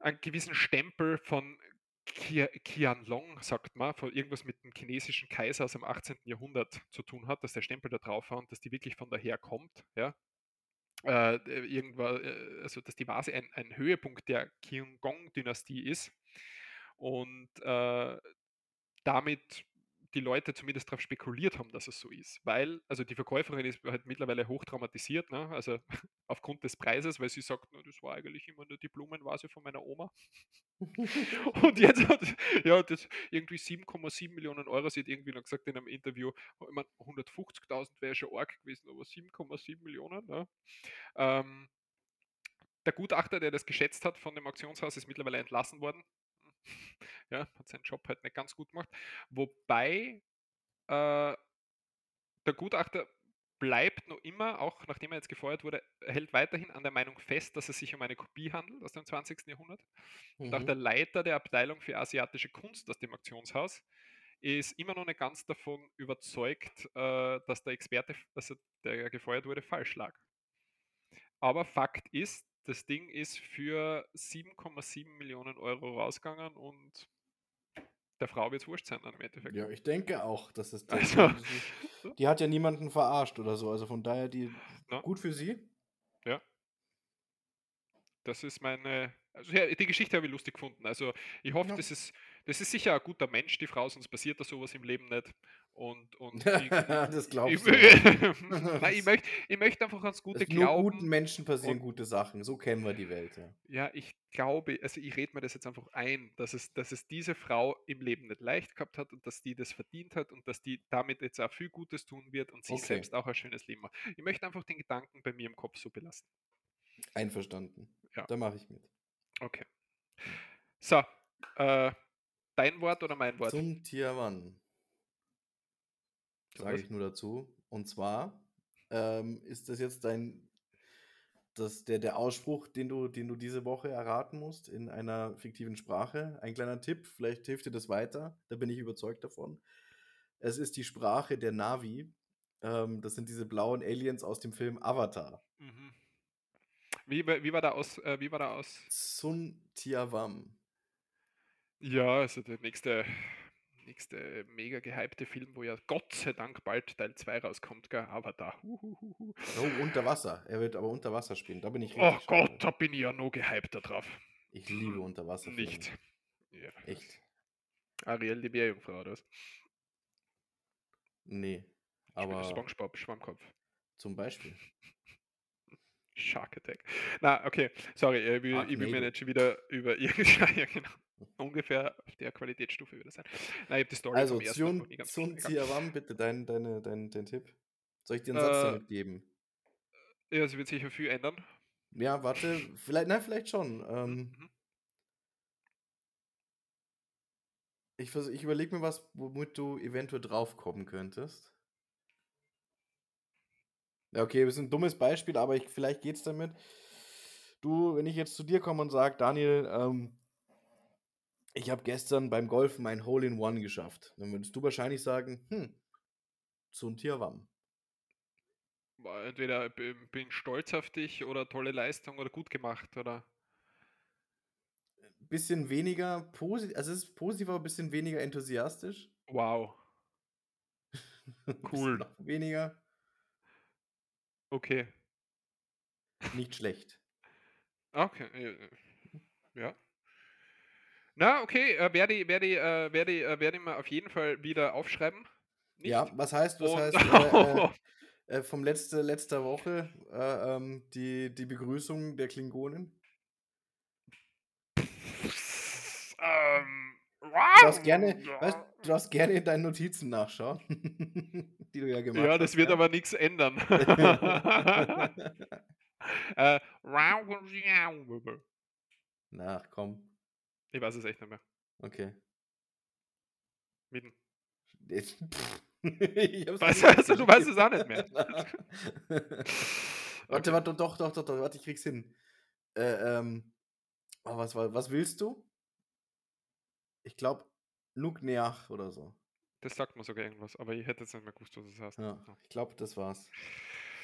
einen gewissen Stempel von Qianlong, sagt man, von irgendwas mit dem chinesischen Kaiser aus dem 18. Jahrhundert zu tun hat, dass der Stempel da drauf war und dass die wirklich von daher kommt. Ja? äh, äh, irgendwann, äh, also dass die Vase ein, ein Höhepunkt der Kyungong-Dynastie ist und äh, damit die Leute zumindest darauf spekuliert haben, dass es so ist. Weil, also die Verkäuferin ist halt mittlerweile hochtraumatisiert, ne? also (laughs) aufgrund des Preises, weil sie sagt, na, das war eigentlich immer nur die Blumenvase von meiner Oma. (laughs) Und jetzt hat, ja, das irgendwie 7,7 Millionen Euro, sie hat irgendwie noch gesagt in einem Interview, ich meine, 150.000 wäre schon arg gewesen, aber 7,7 Millionen, ne? ähm, der Gutachter, der das geschätzt hat von dem Auktionshaus, ist mittlerweile entlassen worden. Ja, hat seinen Job halt nicht ganz gut gemacht. Wobei äh, der Gutachter bleibt noch immer, auch nachdem er jetzt gefeuert wurde, hält weiterhin an der Meinung fest, dass es sich um eine Kopie handelt aus dem 20. Jahrhundert. Und auch der Mhm. Leiter der Abteilung für asiatische Kunst aus dem Auktionshaus ist immer noch nicht ganz davon überzeugt, äh, dass der Experte, also der gefeuert wurde, falsch lag. Aber Fakt ist, das Ding ist für 7,7 Millionen Euro rausgegangen und der Frau wird es wurscht sein dann im Endeffekt. Ja, ich denke auch, dass es der, Also, die, (laughs) die, hat ja niemanden verarscht oder so. Also von daher, die ne? gut für sie. Ja. Das ist meine. Also ja, die Geschichte habe ich lustig gefunden. Also ich hoffe, Ja. das ist, das ist sicher ein guter Mensch, die Frau, sonst passiert da sowas im Leben nicht. Und, (laughs) und ich, das ich, glaubst du. (laughs) Nein, ich möchte ich möchte einfach ans gute Es nur guten Glauben. Menschen passieren und- gute Sachen. So kennen wir die Welt, ja. Ja, ich glaube, also ich rede mir das jetzt einfach ein, dass es, dass es diese Frau im Leben nicht leicht gehabt hat und dass die das verdient hat und dass die damit jetzt auch viel Gutes tun wird und sie Okay. selbst auch ein schönes Leben hat. Ich möchte einfach den Gedanken bei mir im Kopf so belassen. Einverstanden. Ja. Da mache ich mit. Okay. So, äh, dein Wort oder mein Wort? Zum Tier-One. Sage ich nur dazu. Und zwar ähm, ist das jetzt dein, das, der, der Ausspruch, den du, den du diese Woche erraten musst in einer fiktiven Sprache. Ein kleiner Tipp, vielleicht hilft dir das weiter. Da bin ich überzeugt davon. Es ist die Sprache der Navi. Ähm, das sind diese blauen Aliens aus dem Film Avatar. Mhm. Wie, wie war da aus? Äh, wie war da aus? Sun Tiavam. Ja, also der nächste, nächste mega gehypte Film, wo ja Gott sei Dank bald Teil 2 rauskommt, gell? aber da. Huhuhuhu. Oh, unter Wasser. Er wird aber unter Wasser spielen. Da bin ich Oh Gott, da bin ich ja noch gehypter drauf. Ich liebe Unterwasserfilme. Nicht. Ja. Echt. Ariel die Meerjungfrau, oder was? Nee. Aber SpongeBob, Schwammkopf. zum Beispiel. (laughs) Shark Attack. Na, okay, sorry, äh, ich will, ich will mir nicht schon wieder über irgendein, (laughs) ja, genau, ungefähr auf der Qualitätsstufe wieder sein. Nein, ich habe die Story Also. Egal. Tiavam, bitte dein, deine, dein, dein Tipp. Soll ich dir einen Satz Äh, damit geben? Ja, es wird sicher viel ändern. Ja, warte. Vielleicht, nein, vielleicht schon. Mhm, Ähm, mhm. ich vers- ich überlege mir was, womit du eventuell draufkommen könntest. Ja, okay, das ist ein dummes Beispiel, aber ich, vielleicht geht's damit. Du, wenn ich jetzt zu dir komme und sage, Daniel, ähm, ich habe gestern beim Golfen ein Hole in One geschafft, dann würdest du wahrscheinlich sagen, hm, Sun Tiavam. War Entweder bin stolz auf dich oder tolle Leistung oder gut gemacht oder. Bisschen weniger positiv, also es ist positiv, aber ein bisschen weniger enthusiastisch. Wow, (laughs) Ein Cool. noch weniger, okay. nicht schlecht. Okay, ja. Na, okay, äh, werde ich, werde ich, äh, werde ich, äh, werde ich mal auf jeden Fall wieder aufschreiben. Nicht? Ja, was heißt, was heißt (laughs) äh, äh, äh, vom letzte, letzter Woche äh, ähm, die, die Begrüßung der Klingonen? (laughs) ähm, Du darfst gerne, weißt, du darfst gerne in deinen Notizen nachschauen, (laughs) die du ja gemacht Ja, hast. das wird aber nichts ändern. äh, Na, komm. Ich weiß es echt nicht mehr. Okay. Mitten. Jetzt- (laughs) ich Weißt also, du weißt es auch nicht mehr. (laughs) warte, Okay. warte, doch, doch, doch, doch, warte, ich krieg's hin. Äh, ähm, oh, was, was willst du? Ich glaube, Nukneach oder so. Das sagt mir sogar irgendwas, aber ich hätte jetzt nicht mehr gewusst, was das heißt. Ja, ich glaube, das war's.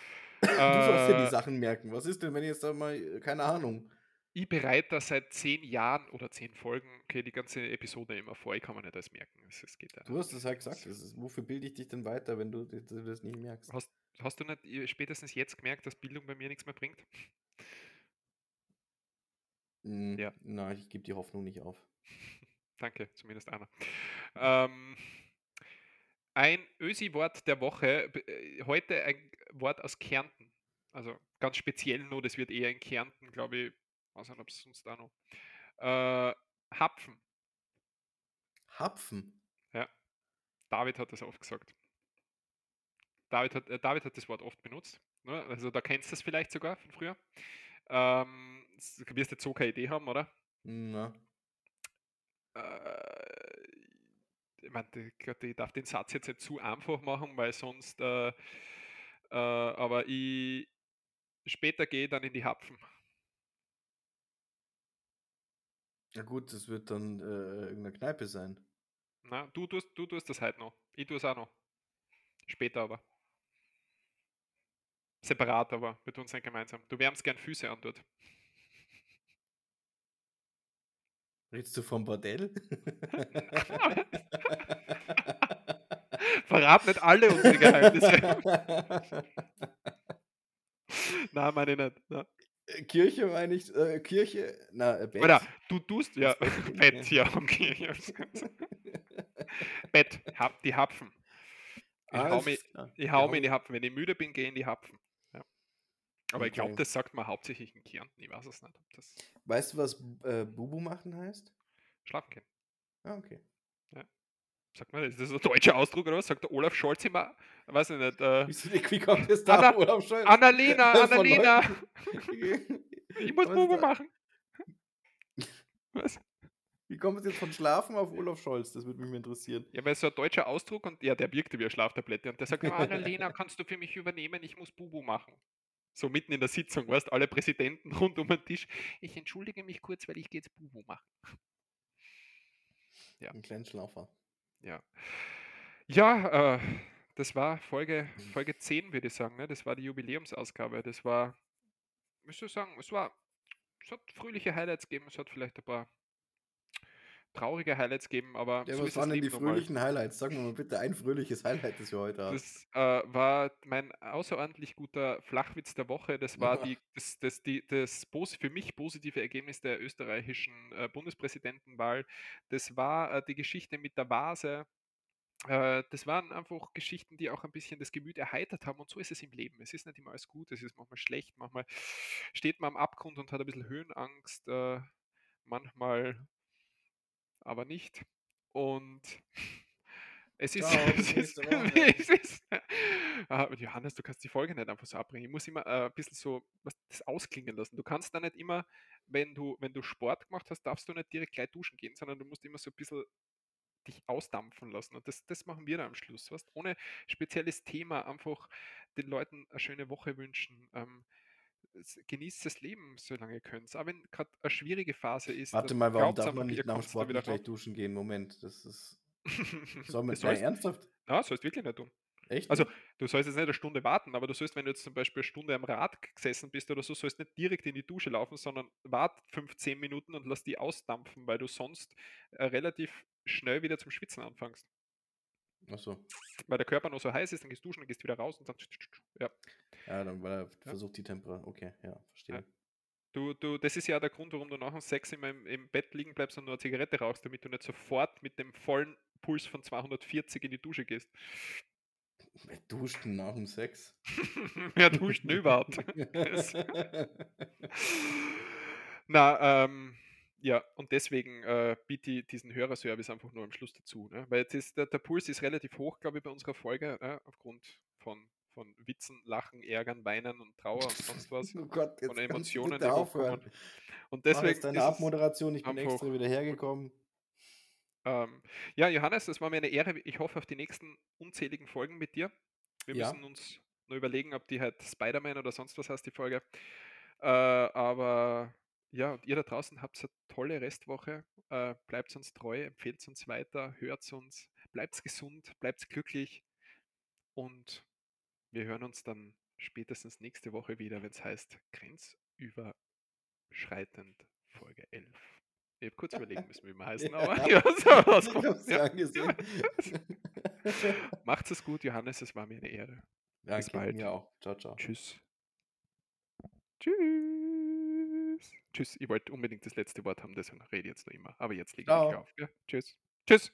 (laughs) du sollst dir die Äh, Sachen merken. Was ist denn, wenn jetzt da mal, äh, keine Ahnung, ich bereite da seit zehn Jahren oder zehn Folgen, okay, die ganze Episode immer vor. Ich kann mir nicht alles merken. Es, es geht Du hast es halt gesagt. Das ist, wofür bilde ich dich denn weiter, wenn du, du das nicht merkst? Hast, hast du nicht äh, spätestens jetzt gemerkt, dass Bildung bei mir nichts mehr bringt? Mm, Ja. Nein, ich gebe die Hoffnung nicht auf. (laughs) Danke, zumindest einer. Ähm, ein Ösi-Wort der Woche. äh, Heute ein Wort aus Kärnten. Also ganz speziell nur, das wird eher in Kärnten, glaube ich. Nicht, ob es sonst auch noch. Äh, Hapfen. Hapfen. Ja. David hat das oft gesagt. David hat, äh, David hat das Wort oft benutzt. Ne? Also da kennst du es vielleicht sogar von früher. Ähm, du wirst jetzt so keine Idee haben, oder? Na. Äh, ich meine, Gott, ich darf den Satz jetzt nicht zu einfach machen, weil sonst, äh, äh, aber ich später gehe dann in die Hapfen. Ja gut, das wird dann äh, irgendeine Kneipe sein. Na, du, tust, du tust das halt noch. Ich tue es auch noch. Später aber. Separat aber, wir tun es nicht gemeinsam. Du wärmst gern Füße an dort. Redest du vom Bordell? (laughs) Verrat nicht alle unsere Geheimnisse. (laughs) Nein, meine ich nicht. Na. Äh, Kirche meine ich, äh, Kirche, na, äh, Bett. Oder du tust, ja, Bett? (laughs) Bett, ja, okay. ja. (laughs) Bett, hab, die Hapfen. Ich hau, Alles mich, ich hau Ja, mich in die Hapfen. Wenn ich müde bin, gehe in die Hapfen. Ja. Aber ich glaube, Okay. das sagt man hauptsächlich in Kärnten. Ich weiß es nicht. Ob das Weißt du, was äh, Bubu machen heißt? schlafen gehen. Ah, okay. Sagt man, das? ist das ein deutscher Ausdruck oder was? Sagt der Olaf Scholz immer, weiß ich nicht, äh, wie kommt es da, Anna- Olaf Scholz? Annalena, Annalena, (laughs) ich muss Bubu machen. (laughs) Was? Wie kommt es jetzt von Schlafen auf Olaf Scholz? Das würde mich interessieren. Ja, weil so ein deutscher Ausdruck und ja, der wirkte wie eine Schlaftablette und der sagt, immer, Annalena, (laughs) kannst du für mich übernehmen, ich muss Bubu machen. So mitten in der Sitzung, weißt alle Präsidenten rund um den Tisch. Ich entschuldige mich kurz, weil ich gehe jetzt Bubu machen. Ja. Ein kleiner Schlaufer. Ja. Ja, äh, das war Folge, Folge 10, würde ich sagen. Ne? Das war die Jubiläumsausgabe. Das war, müsst du sagen, es war, es hat fröhliche Highlights gegeben, es hat vielleicht ein paar traurige Highlights gegeben, aber Ja, so was waren denn die fröhlichen Highlights? Sag mir mal bitte ein fröhliches Highlight, das wir heute haben. Das äh, war mein außerordentlich guter Flachwitz der Woche. Das war die, das, das, die, das für mich positive Ergebnis der österreichischen äh, Bundespräsidentenwahl. Das war äh, die Geschichte mit der Vase. Äh, das waren einfach Geschichten, die auch ein bisschen das Gemüt erheitert haben. Und so ist es im Leben. Es ist nicht immer alles gut, es ist manchmal schlecht, manchmal steht man am Abgrund und hat ein bisschen Höhenangst, äh, manchmal aber nicht. Und es ist, Ciao, (laughs) es ist, (laughs) es ist Ah, Johannes, du kannst die Folge nicht einfach so abbringen. Ich muss immer äh, ein bisschen so was, das ausklingen lassen. Du kannst da nicht immer, wenn du, wenn du Sport gemacht hast, darfst du nicht direkt gleich duschen gehen, sondern du musst immer so ein bisschen dich ausdampfen lassen. Und das, das machen wir da am Schluss. Weißt? Ohne spezielles Thema, einfach den Leuten eine schöne Woche wünschen. Ähm, genießt das Leben, solange ihr könnt. Aber wenn gerade eine schwierige Phase ist, Warte mal, warum darf man nicht nach dem Sport gleich duschen gehen? Moment, das ist. (laughs) Soll man Das sollst, ernsthaft? na, sollst wirklich nicht tun. Echt? Also, du sollst jetzt nicht eine Stunde warten, aber du sollst, wenn du jetzt zum Beispiel eine Stunde am Rad gesessen bist oder so, sollst nicht direkt in die Dusche laufen, sondern wart 15 Minuten und lass die ausdampfen, weil du sonst äh, relativ schnell wieder zum Schwitzen anfängst. Achso. Weil der Körper noch so heiß ist, dann gehst du duschen, dann gehst du wieder raus und dann. Ja. Ja, dann weil er versucht die Temperatur. Okay, ja, verstehe. Du, du, das ist ja der Grund, warum du nach dem Sex immer im, im Bett liegen bleibst und nur eine Zigarette rauchst, damit du nicht sofort mit dem vollen Puls von 240 in die Dusche gehst. Wer duscht denn nach dem Sex? (laughs) Wer duscht denn überhaupt? (laughs) (laughs) Na, ähm, ja, und deswegen äh, biete ich diesen Hörerservice einfach nur am Schluss dazu. Ne? Weil jetzt ist, der, der Puls ist relativ hoch, glaube ich, bei unserer Folge, ne? aufgrund von, von Witzen, Lachen, Ärgern, Weinen und Trauer und sonst was. (laughs) Oh Gott, jetzt du Emotionen, die aufhören. Und deswegen jetzt deine ist es- Abmoderation, ich bin extra wieder hergekommen. Ähm, ja, Johannes, es war mir eine Ehre. Ich hoffe auf die nächsten unzähligen Folgen mit dir. Wir Ja. müssen uns nur überlegen, ob die halt Spider-Man oder sonst was heißt, die Folge. Äh, aber ja, und ihr da draußen habt eine tolle Restwoche. Äh, bleibt uns treu, empfehlt uns weiter, hört uns, bleibt gesund, bleibt glücklich und wir hören uns dann spätestens nächste Woche wieder, wenn es heißt Grenzüberschreitung. schreitend, Folge 11. Ich habe kurz überlegen müssen, wie wir (laughs) heißen, aber (laughs) ja, so (laughs) hab's dir angesehen. Macht's es gut, Johannes, es war mir eine Ehre. Bis Danke, bald. mir auch. Ciao, ciao. Tschüss. Tschüss. Tschüss. Ich wollte unbedingt das letzte Wort haben, deswegen rede ich jetzt noch immer. Aber jetzt lege ich auf. Ja? Tschüss. Tschüss.